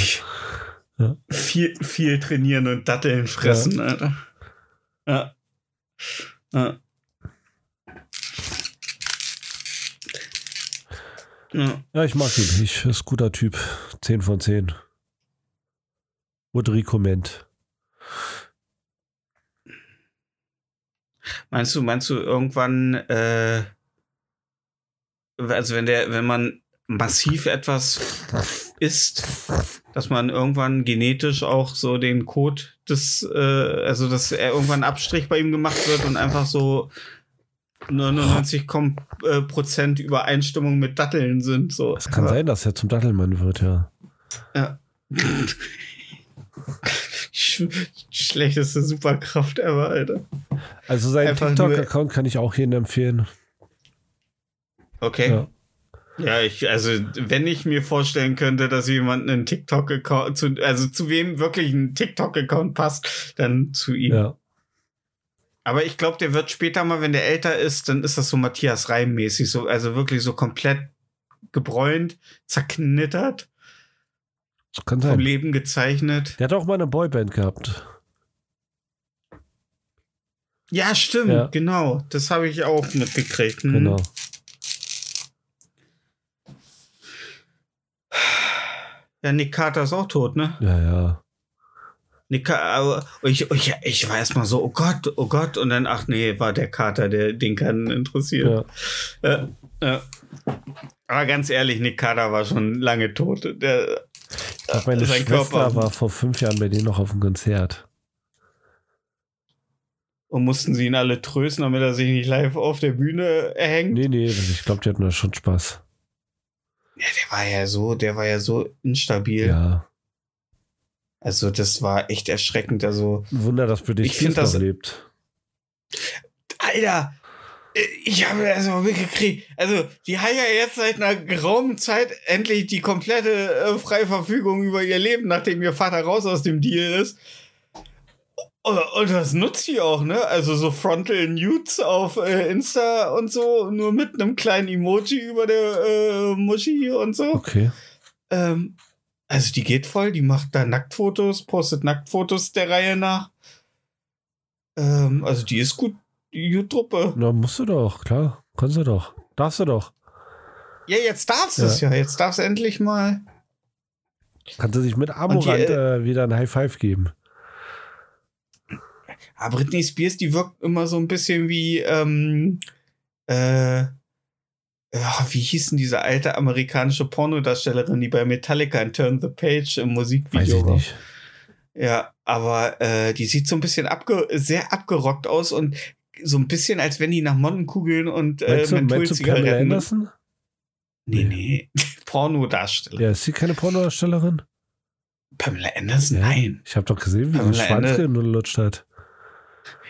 Viel, viel trainieren und Datteln fressen, Alter. Ja. Ja. Ja. Ja, ich mag ihn. Ich ist ein guter Typ. 10 von 10. Would recommend. Meinst du, meinst du irgendwann, äh, also wenn der, wenn man massiv etwas isst, dass man irgendwann genetisch auch so den Code des, äh, also dass er irgendwann Abstrich bei ihm gemacht wird und einfach so 99 Kom äh, Prozent Übereinstimmung mit Datteln sind. So. Es kann sein, dass er zum Dattelmann wird, ja. Ja. Sch schlechteste Superkraft ever, Alter. Also seinen TikTok-Account kann ich auch jedem empfehlen. Okay. Ja. Ja, ich, also, wenn ich mir vorstellen könnte, dass jemand einen TikTok-Account, zu, also zu wem wirklich ein TikTok-Account passt, dann zu ihm. Ja. Aber ich glaube, der wird später mal, wenn der älter ist, dann ist das so Matthias Reim-mäßig, so, also wirklich so komplett gebräunt, zerknittert, Das kann vom sein. Leben gezeichnet. Der hat auch mal eine Boyband gehabt. Ja, stimmt, Ja. genau. Das habe ich auch mitgekriegt. Mhm. Genau. Ja, Nick Carter ist auch tot, ne? Ja, ja. Nick aber ich, ich, ich war erst mal so, oh Gott, oh Gott, und dann, ach nee, war der Carter, der den keinen interessiert. ja. Ja, ja. Aber ganz ehrlich, Nick Carter war schon lange tot. Der, Ich glaub, meine sein Schwester Körper. war vor fünf Jahren bei denen noch auf dem Konzert. und mussten sie ihn alle trösten, damit er sich nicht live auf der Bühne erhängt. Nee, nee, das- ich glaube, die hatten da schon Spaß. Ja, der war ja so, der war ja so instabil. Ja. Also das war echt erschreckend. Also, Wunder, dass find Spears noch das- lebt. Alter, ich habe mal mitgekriegt. Also, die haben ja jetzt seit einer geraumen Zeit endlich die komplette äh, freie Verfügung über ihr Leben, nachdem ihr Vater raus aus dem Deal ist. Und, und das nutzt die auch, ne? Also so Frontal Nudes auf äh, Insta und so, nur mit einem kleinen Emoji über der äh, Muschi und so. Okay. Ähm, also die geht voll, die macht da Nacktfotos, postet Nacktfotos der Reihe nach. Ähm, also die ist gut, die gut Truppe. Na, musst du doch, klar. Kannst du doch. Darfst du doch. Ja, jetzt darfst du es ja. Jetzt darfst du endlich mal. Kannst du sich mit Amorant äh, äh, wieder ein High Five geben. Aber Britney Spears, die wirkt immer so ein bisschen wie, ähm, äh, ja, wie hieß denn diese alte amerikanische Pornodarstellerin, die bei Metallica in Turn the Page im Weiß Musikvideo ich war? nicht. Ja, aber äh, die sieht so ein bisschen abge sehr abgerockt aus und so ein bisschen, als wenn die nach Mottenkugeln und äh, Mentholzigaretten. Anderson? Nee, nee. Pornodarsteller. Ja, ist sie keine Pornodarstellerin? Pamela Anderson? Ja. Nein. Ich habe doch gesehen, wie sie Pamela den Schwanz gelutscht hat.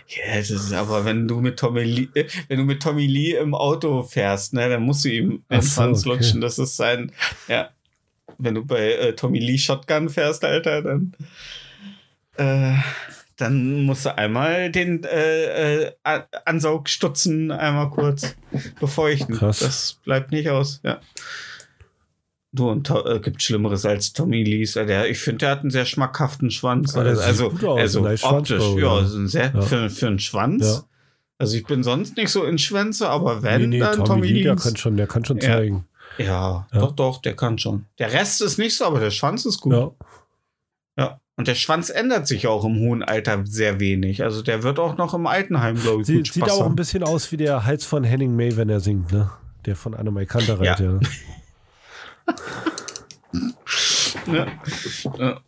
Ja, das ist aber, wenn du mit Tommy Lee, äh, wenn du mit Tommy Lee im Auto fährst, ne, dann musst du ihm den so, Schwanz okay. lutschen. Das ist sein, ja. Wenn du bei äh, Tommy Lee Shotgun fährst, Alter, dann, äh, dann musst du einmal den äh, äh, Ansaugstutzen einmal kurz befeuchten. Krass. Das bleibt nicht aus, ja. Du, und äh, gibt Schlimmeres als Tommy Lees. äh, Der, ich finde, der hat einen sehr schmackhaften Schwanz. Der sieht also, gut aus, also optisch, ja, so sehr, Ja. Für, für einen Schwanz. Ja. Also ich bin sonst nicht so in Schwänze, aber wenn, nee, nee, dann Tommy, Tommy, Lee, der Lees. kann schon, der kann schon Ja. zeigen. Ja, Ja. doch, doch, der kann schon. Der Rest ist nicht so, aber der Schwanz ist gut. Ja. Ja. Und der Schwanz ändert sich auch im hohen Alter sehr wenig. Also der wird auch noch im Altenheim, glaube ich, Sie, gut sieht Spaß auch ein haben. bisschen aus wie der Hals von Henning May, wenn er singt, ne? Der von Annemai Kantereit, ja. Ja. Ja.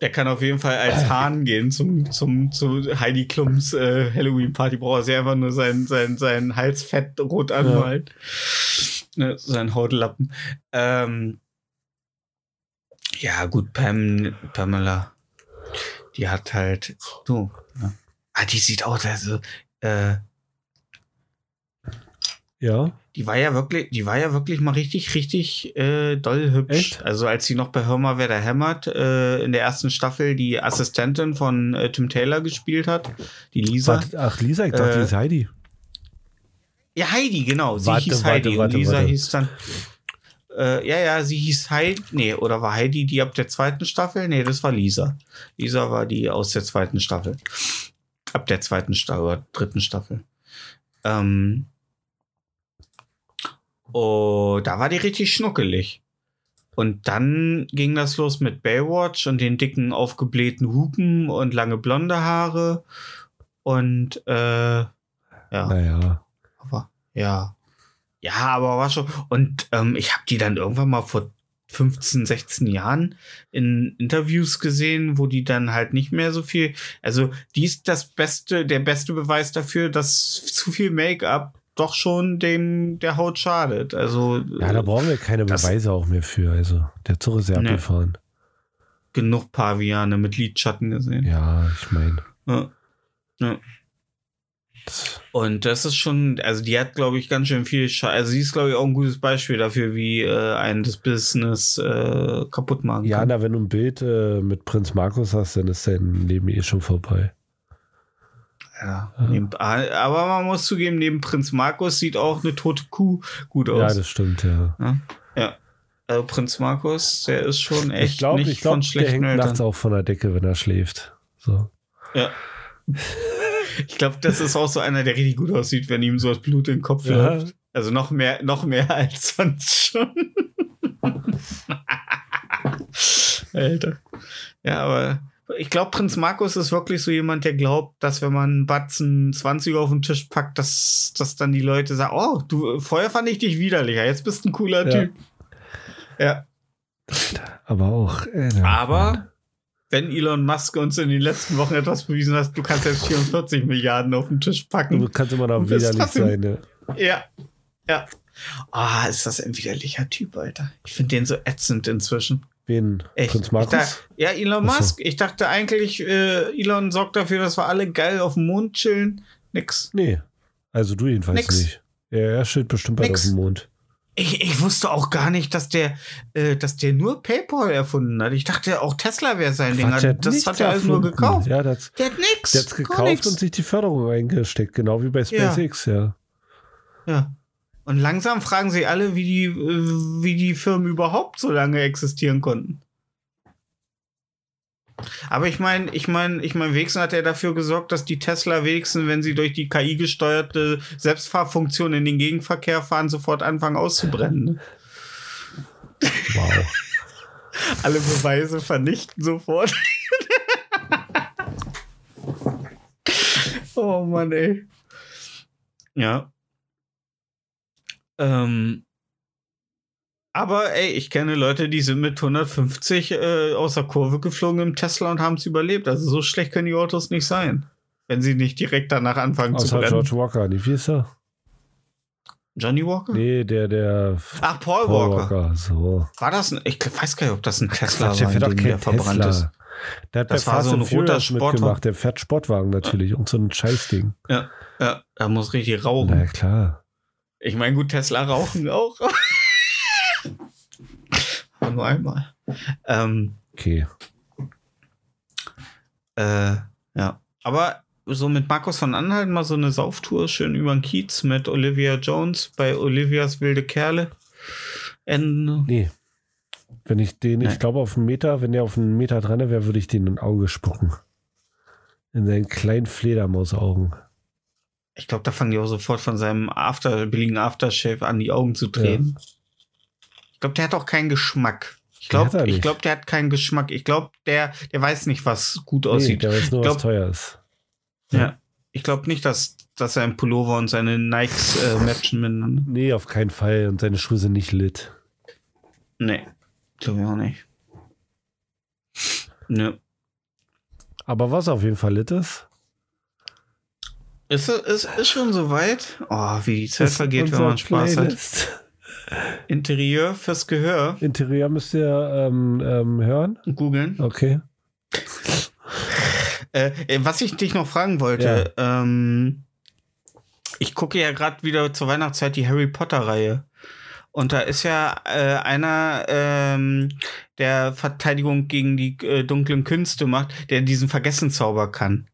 Der kann auf jeden Fall als Hahn gehen zum, zum, zu Heidi Klums äh, Halloween-Party. Braucht er einfach nur sein, sein, sein Hals fett rot anmalen. Ne, sein Hautlappen. Ähm, Ja, gut, Pam, Pamela, die hat halt, du, ja. ah, die sieht aus, also, äh, Ja, die war ja wirklich, die war ja wirklich mal richtig, richtig äh, doll hübsch. Echt? Also als sie noch bei Hör mal, wer da hämmert, äh, in der ersten Staffel die Assistentin von äh, Tim Taylor gespielt hat, die Lisa. warte, ach Lisa, ich dachte, Äh, die ist Heidi. Ja, Heidi, genau. Sie Warte, hieß warte, Heidi warte, und Lisa hieß dann. Äh, ja, ja, sie hieß Heidi. Nee, oder war Heidi die ab der zweiten Staffel? Nee, das war Lisa. Lisa war die aus der zweiten Staffel. Ab der zweiten Staffel oder dritten Staffel. Ähm. Oh, da war die richtig schnuckelig. Und dann ging das los mit Baywatch und den dicken, aufgeblähten Hupen und lange blonde Haare. Und äh, ja. Naja. Aber ja. Ja, aber war schon. Und ähm, ich habe die dann irgendwann mal vor 15, 16 Jahren in Interviews gesehen, wo die dann halt nicht mehr so viel. Also, die ist das beste, der beste Beweis dafür, dass zu viel Make-up doch schon dem der Haut schadet. Also Ja, da brauchen wir keine Beweise auch mehr für. Also, der Zug ist ja Nee. abgefahren. genug Paviane mit Lidschatten gesehen. Ja, ich meine. Ja. Ja. Und das ist schon, also die hat, glaube ich, ganz schön viel Sche Also sie ist, glaube ich, auch ein gutes Beispiel dafür, wie äh, ein das Business äh, kaputt machen Ja, kann. na, wenn du ein Bild äh, mit Prinz Markus hast, dann ist dein Leben eh schon vorbei. Ja, neben, aber man muss zugeben, neben Prinz Markus sieht auch eine tote Kuh gut Ja, aus. das stimmt, ja. also Prinz Markus, der ist schon echt ich glaube, nicht ich glaub, von der schlechten hängt Eltern. nachts auch von der Decke, wenn er schläft. So. Ja. Ich glaube, das ist auch so einer, der richtig gut aussieht, wenn ihm so das Blut in den Kopf Ja. läuft. Also noch mehr, noch mehr als sonst schon. Alter. Ja, aber ich glaube, Prinz Markus ist wirklich so jemand, der glaubt, dass wenn man einen Batzen 20 auf den Tisch packt, dass, dass dann die Leute sagen, oh, du, vorher fand ich dich widerlicher, jetzt bist du ein cooler Ja. Typ. Ja. Aber auch. Äh, Aber wenn Elon Musk uns in den letzten Wochen etwas bewiesen hat, du kannst jetzt 44 Milliarden auf den Tisch Du packen. kannst immer noch widerlich sein. Ne? Ja. Ja. Ah, ist das ein widerlicher Typ, Alter. Ich finde den so ätzend inzwischen. Wen? Echt. Prinz Markus? dacht- ja, Elon Ach so. Musk. Ich dachte eigentlich, äh, Elon sorgt dafür, dass wir alle geil auf dem Mond chillen. Nix. Nee. Also du jedenfalls Nix. nicht. Ja, er steht bestimmt bald Nix. auf dem Mond. Ich, ich wusste auch gar nicht, dass der, äh, dass der nur PayPal erfunden hat. Ich dachte auch Tesla wäre sein Ding. Das nichts hat er alles nur erfunden. gekauft. Ja, der hat's, Der hat nix. der Gar gekauft und sich die Förderung eingesteckt, genau wie bei Ja. SpaceX, ja. Ja. Und langsam fragen sich alle, wie die, äh, wie die Firmen überhaupt so lange existieren konnten. Aber ich meine, ich meine, ich meine, wenigstens hat er dafür gesorgt, dass die Tesla wenigstens, wenn sie durch die KI gesteuerte Selbstfahrfunktion in den Gegenverkehr fahren, sofort anfangen auszubrennen. Ne? Wow. Alle Beweise vernichten sofort. oh Mann, ey. Ja. Ähm. Aber ey, ich kenne Leute, die sind mit 150 äh, aus der Kurve geflogen im Tesla und haben es überlebt. Also so schlecht können die Autos nicht sein. Wenn sie nicht direkt danach anfangen zu Außer brennen. George Walker. Wie ist er? Johnny Walker? Nee, der, der Ach, Paul, Paul Walker. Walker. So. War das ein, ich weiß gar nicht, ob das ein Tesla Quatsch, der war, kein der verbrannt ist. Tesla. Der hat Das bei war Fast so ein roter Sportwagen. Der fährt Sportwagen natürlich und so ein Scheißding. Ja, ja, er muss richtig rauchen. Na ja, klar. Ich meine, gut, Tesla rauchen auch. Aber nur einmal. Ähm, Okay. äh, ja. Aber so mit Markus von Anhalt mal so eine Sauftour schön über den Kiez mit Olivia Jones bei Olivias wilde Kerle. Ende. Nee. Wenn ich den, ich Nein. glaube, auf einen Meter, wenn der auf einen Meter dran wäre, würde ich den in ein Auge spucken. In seinen kleinen Fledermausaugen. Ich glaube, da fangen die auch sofort von seinem After, billigen Aftershave an, die Augen zu drehen. Ich glaube, der hat auch keinen Geschmack. Ich glaube, er ich glaube, der hat keinen Geschmack. Ich glaube, der, der weiß nicht, was gut Nee, aussieht. der weiß nur, Ich was glaub- teuer ist. Ja. Ich glaube nicht, dass, dass sein Pullover und seine Nikes äh, matchen miteinander. Nee, auf keinen Fall. Und seine Schuhe sind nicht lit. Nee, glaube ich auch nicht. Ne. Aber was auf jeden Fall lit ist, Ist, es- ist, ist schon soweit? Oh, wie die Zeit vergeht, wenn man Spaß hat. Interieur fürs Gehör. Interieur müsst ihr ähm, ähm, hören. Googeln. Okay. Äh, äh, was ich dich noch fragen wollte, ähm, ich gucke ja gerade wieder zur Weihnachtszeit die Harry Potter-Reihe. Und da ist ja äh, einer, ähm, der Verteidigung gegen die äh, dunklen Künste macht, der diesen Vergessenszauber kann.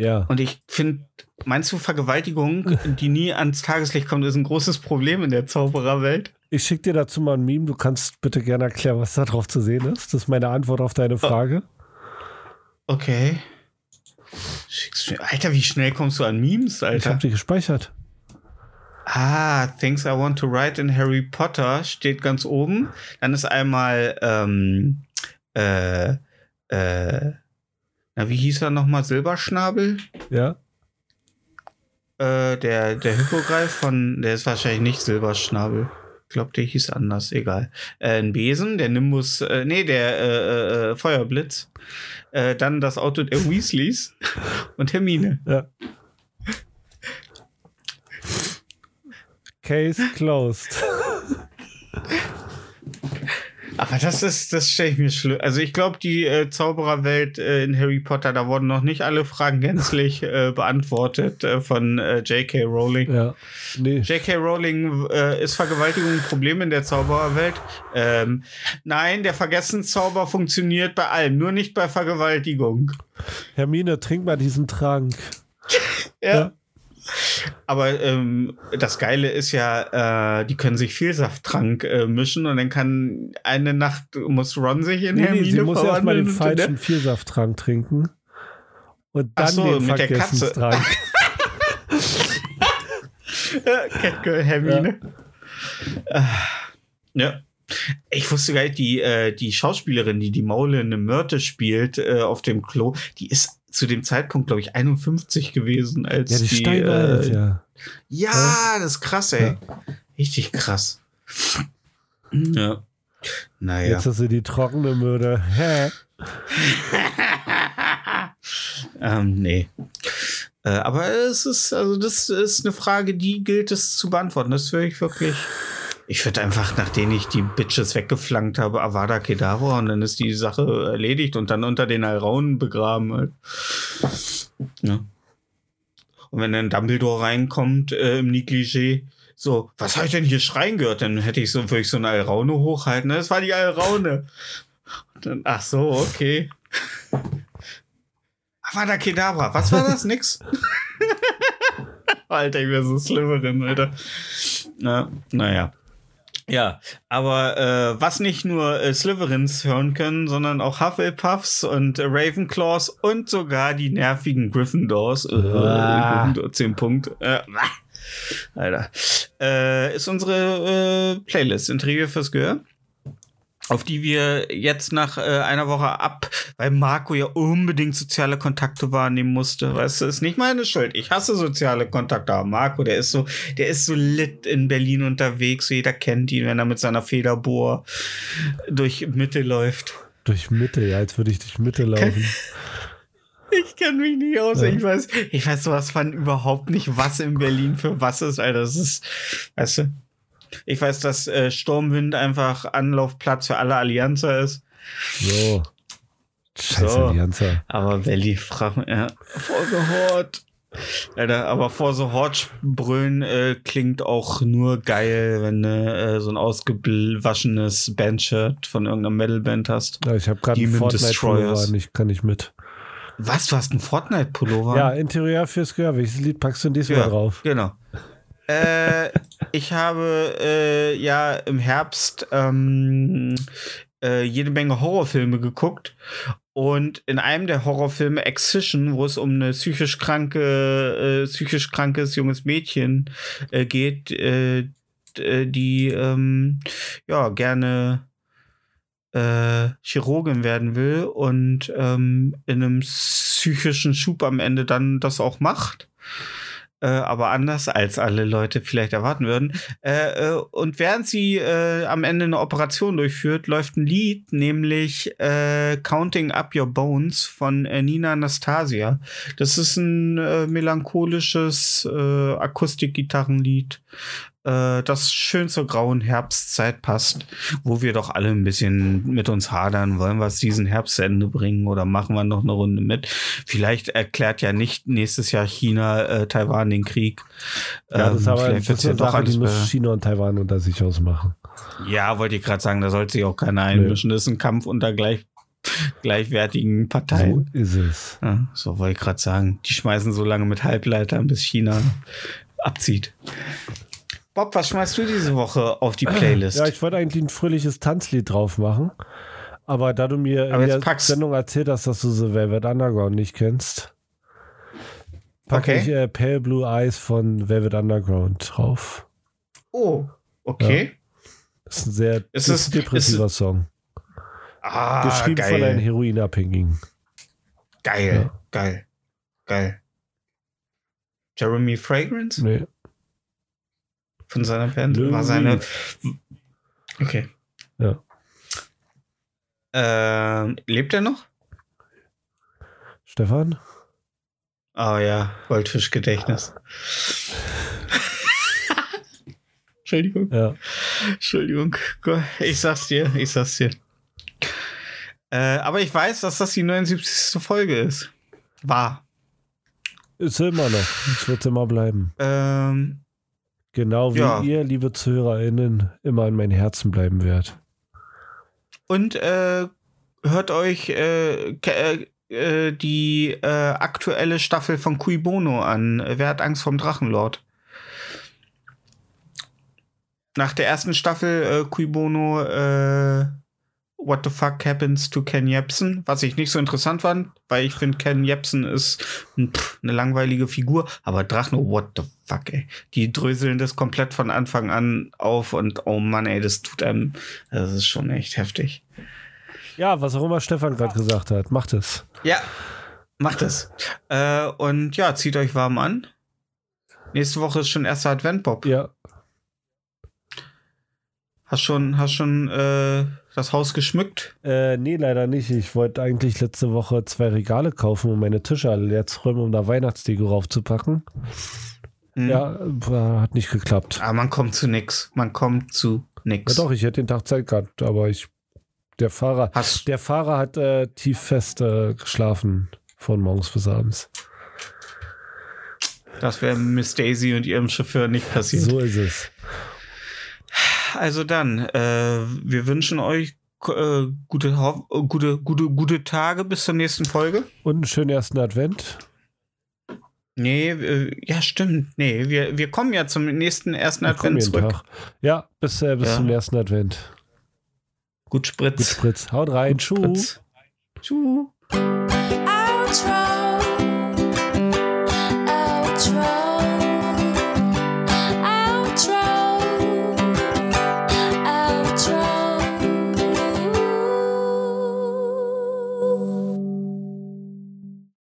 Ja. Und ich finde, meinst du, Vergewaltigung, die nie ans Tageslicht kommt, ist ein großes Problem in der Zaubererwelt? Ich schicke dir dazu mal ein Meme. Du kannst bitte gerne erklären, was da drauf zu sehen ist. Das ist meine Antwort auf deine Frage. Okay. Schickst mir, Alter, wie schnell kommst du an Memes, Ich Alter? habe die gespeichert. Ah, Things I Want to Write in Harry Potter steht ganz oben. Dann ist einmal, ähm, äh, äh, na, wie hieß er nochmal? Silberschnabel? Ja. Äh, der, der Hippogreif von, der ist wahrscheinlich nicht Silberschnabel. Ich glaube, der hieß anders, egal. Äh, ein Besen, der Nimbus, äh, nee, der äh, äh, Feuerblitz. Äh, dann das Auto der Weasleys und Hermine. Ja. Case closed. Aber das ist, das stelle ich mir schlimm. Also ich glaube, die äh, Zaubererwelt äh, in Harry Potter, da wurden noch nicht alle Fragen gänzlich äh, beantwortet äh, von äh, J.K. Rowling. Ja. Nee. J.K. Rowling äh, ist Vergewaltigung ein Problem in der Zaubererwelt? Ähm, nein, der Vergessenszauber funktioniert bei allem, nur nicht bei Vergewaltigung. Hermine, trink mal diesen Trank. Ja. Aber ähm, das Geile ist ja, äh, die können sich Vielsafttrank äh, mischen und dann kann eine Nacht muss Ron sich in Nee, nee, Hermine sie muss erstmal den falschen Vielsafttrank trinken. Und dann so, den mit der Katze. Catgirl Hermine. Ah, Ja. Ich wusste gar nicht, die, äh, die Schauspielerin, die die maulende Myrte spielt äh, auf dem Klo, die ist zu dem Zeitpunkt, glaube ich, 51 gewesen, als Ja, die die. Steinalt, äh, ja. Ja, das ist krass, ey. Richtig krass. Ja. Naja. Jetzt hast du die trockene Mörder. Hä? ähm, nee. Äh, aber es ist, also das ist eine Frage, die gilt es zu beantworten. Das würde ich wirklich. Ich würde einfach, nachdem ich die Bitches weggeflankt habe, Avada Kedavra und dann ist die Sache erledigt und dann unter den Alraunen begraben. Halt. Ja. Und wenn dann Dumbledore reinkommt äh, im Negligé, so, was habe ich denn hier schreien gehört? Dann hätte ich so, würde ich so eine Alraune hochhalten. Das war die Alraune. Und dann, ach so, okay. Avada Kedavra, was war das? Nix? Alter, ich wäre so Slytherin, Alter. Na, naja. Ja, aber äh, was nicht nur äh, Slytherins hören können, sondern auch Hufflepuffs und äh, Ravenclaws und sogar die nervigen Gryffindors. Äh, Ah. Gryffindor 10 Punkt. Äh, Alter. Äh, ist unsere äh, Playlist Intrigue fürs Gehör auf die wir jetzt nach äh, einer Woche ab, weil Marco ja unbedingt soziale Kontakte wahrnehmen musste. Weißt du, ist nicht meine Schuld. Ich hasse soziale Kontakte. Aber Marco, der ist so, der ist so lit in Berlin unterwegs. Jeder kennt ihn, wenn er mit seiner Federbohr durch Mitte läuft. Durch Mitte, ja, als würde ich durch Mitte laufen. Ich kenne mich nicht aus. Ja. Ich weiß, ich weiß sowas von überhaupt nicht, was in Berlin für was ist, Alter. Das ist, weißt du. Ich weiß, dass äh, Sturmwind einfach Anlaufplatz für alle Allianzer ist. So. Scheiß So. Allianzer. Aber Valley fragt mich, ja, vor the Horde. Alter, aber vor the Horde brüllen äh, klingt auch nur geil, wenn du äh, so ein ausgewaschenes Bandshirt von irgendeiner Metalband hast. Ja, ich habe gerade einen Fortnite-Pullover an, ich kann nicht mit. Was, du hast einen Fortnite-Pullover? Ja, Interieur fürs Gehör. Welches Lied packst du diesmal Ja, drauf? Genau. Äh, ich habe äh, ja im Herbst ähm, äh, jede Menge Horrorfilme geguckt. Und in einem der Horrorfilme Excision, wo es um eine psychisch kranke, äh, psychisch krankes junges Mädchen äh, geht, die ähm, ja gerne äh, Chirurgin werden will und ähm, in einem psychischen Schub am Ende dann das auch macht äh, aber anders als alle Leute vielleicht erwarten würden. Äh, äh, und während sie äh, am Ende eine Operation durchführt, läuft ein Lied, nämlich äh, Counting Up Your Bones von äh, Nina Anastasia. Das ist ein melancholisches Akustikgitarrenlied. Äh, das schön zur grauen Herbstzeit passt, wo wir doch alle ein bisschen mit uns hadern. Wollen wir es diesen Herbst zu Ende bringen oder machen wir noch eine Runde mit? Vielleicht erklärt ja nicht nächstes Jahr China äh, Taiwan den Krieg. Ja, das Ähm, aber vielleicht das ja doch Sache, die alles muss be- China und Taiwan unter sich ausmachen. Ja, wollte ich gerade sagen, da sollte sich auch keiner einmischen. Das ist ein Kampf unter gleich, gleichwertigen So Parteien. ist es. Ja, so wollte ich gerade sagen. Die schmeißen so lange mit Halbleitern, bis China abzieht. Bob, was schmeißt du diese Woche auf die Playlist? Ja, ich wollte eigentlich ein fröhliches Tanzlied drauf machen. Aber da du mir Aber in der pack's. Sendung erzählt hast, dass du The Velvet Underground nicht kennst, packe Okay. ich äh, Pale Blue Eyes von Velvet Underground drauf. oh, okay. Das ist ein sehr Ist das es- ist depressiver Song. Ah, Geschrieben von einem geil. Heroinabhängigen. Geil, Ja. geil, geil. Jeremy Fragrance Nee. Von seiner Band Lou war seine. Okay. Ja. Ähm, lebt er noch? Stefan? Oh ja, Goldfischgedächtnis. Entschuldigung. Ja. Entschuldigung. Ich sag's dir, ich sag's dir. Äh, aber ich weiß, dass das die 79. Folge ist. War. Ist immer noch. Es wird immer bleiben. Ähm, Genau wie Ja. ihr, liebe ZuhörerInnen, immer in mein Herzen bleiben werdet. und äh, hört euch äh, äh, äh, die äh, aktuelle Staffel von Cui Bono an. Wer hat Angst vom Drachenlord? Nach der ersten Staffel äh, Cui Bono äh, What the fuck happens to Ken Jebsen? Was ich nicht so interessant fand, weil ich finde, Ken Jebsen ist pff, eine langweilige Figur. Aber Drachen, what the fuck, ey. Die dröseln das komplett von Anfang an auf und oh Mann, ey, das tut einem, das ist schon echt heftig. Ja, was auch immer Stefan gerade gesagt hat, macht es. Ja, macht es. Äh, und ja, zieht euch warm an. Nächste Woche ist schon erster Advent, Bob. Ja, Hast schon, hast schon äh, das Haus geschmückt? äh, nee, leider nicht. Ich wollte eigentlich letzte Woche zwei Regale kaufen, um meine Tische alle leer zu räumen, um da Weihnachtsdeko raufzupacken. Hm. Ja, hat nicht geklappt. Aber man kommt zu nix. Man kommt zu Ja, nix. doch, ich hätte den Tag Zeit gehabt, aber ich, der Fahrer, Hast, der Fahrer hat äh, tief fest äh, geschlafen von morgens bis abends. das wäre Miss Daisy und ihrem Chauffeur nicht passiert. So ist es. Also dann, äh, wir wünschen euch äh, gute, gute, gute, gute Tage bis zur nächsten Folge. Und einen schönen ersten Advent. Nee, äh, ja, stimmt. Nee, wir, wir kommen ja zum nächsten ersten Wir Advent zurück. Tag. Ja, bis, äh, bis Ja. zum ersten Advent. Gut Gut, Spritz. Spritz. Haut rein. Spritz. Tschu. Outro. Outro.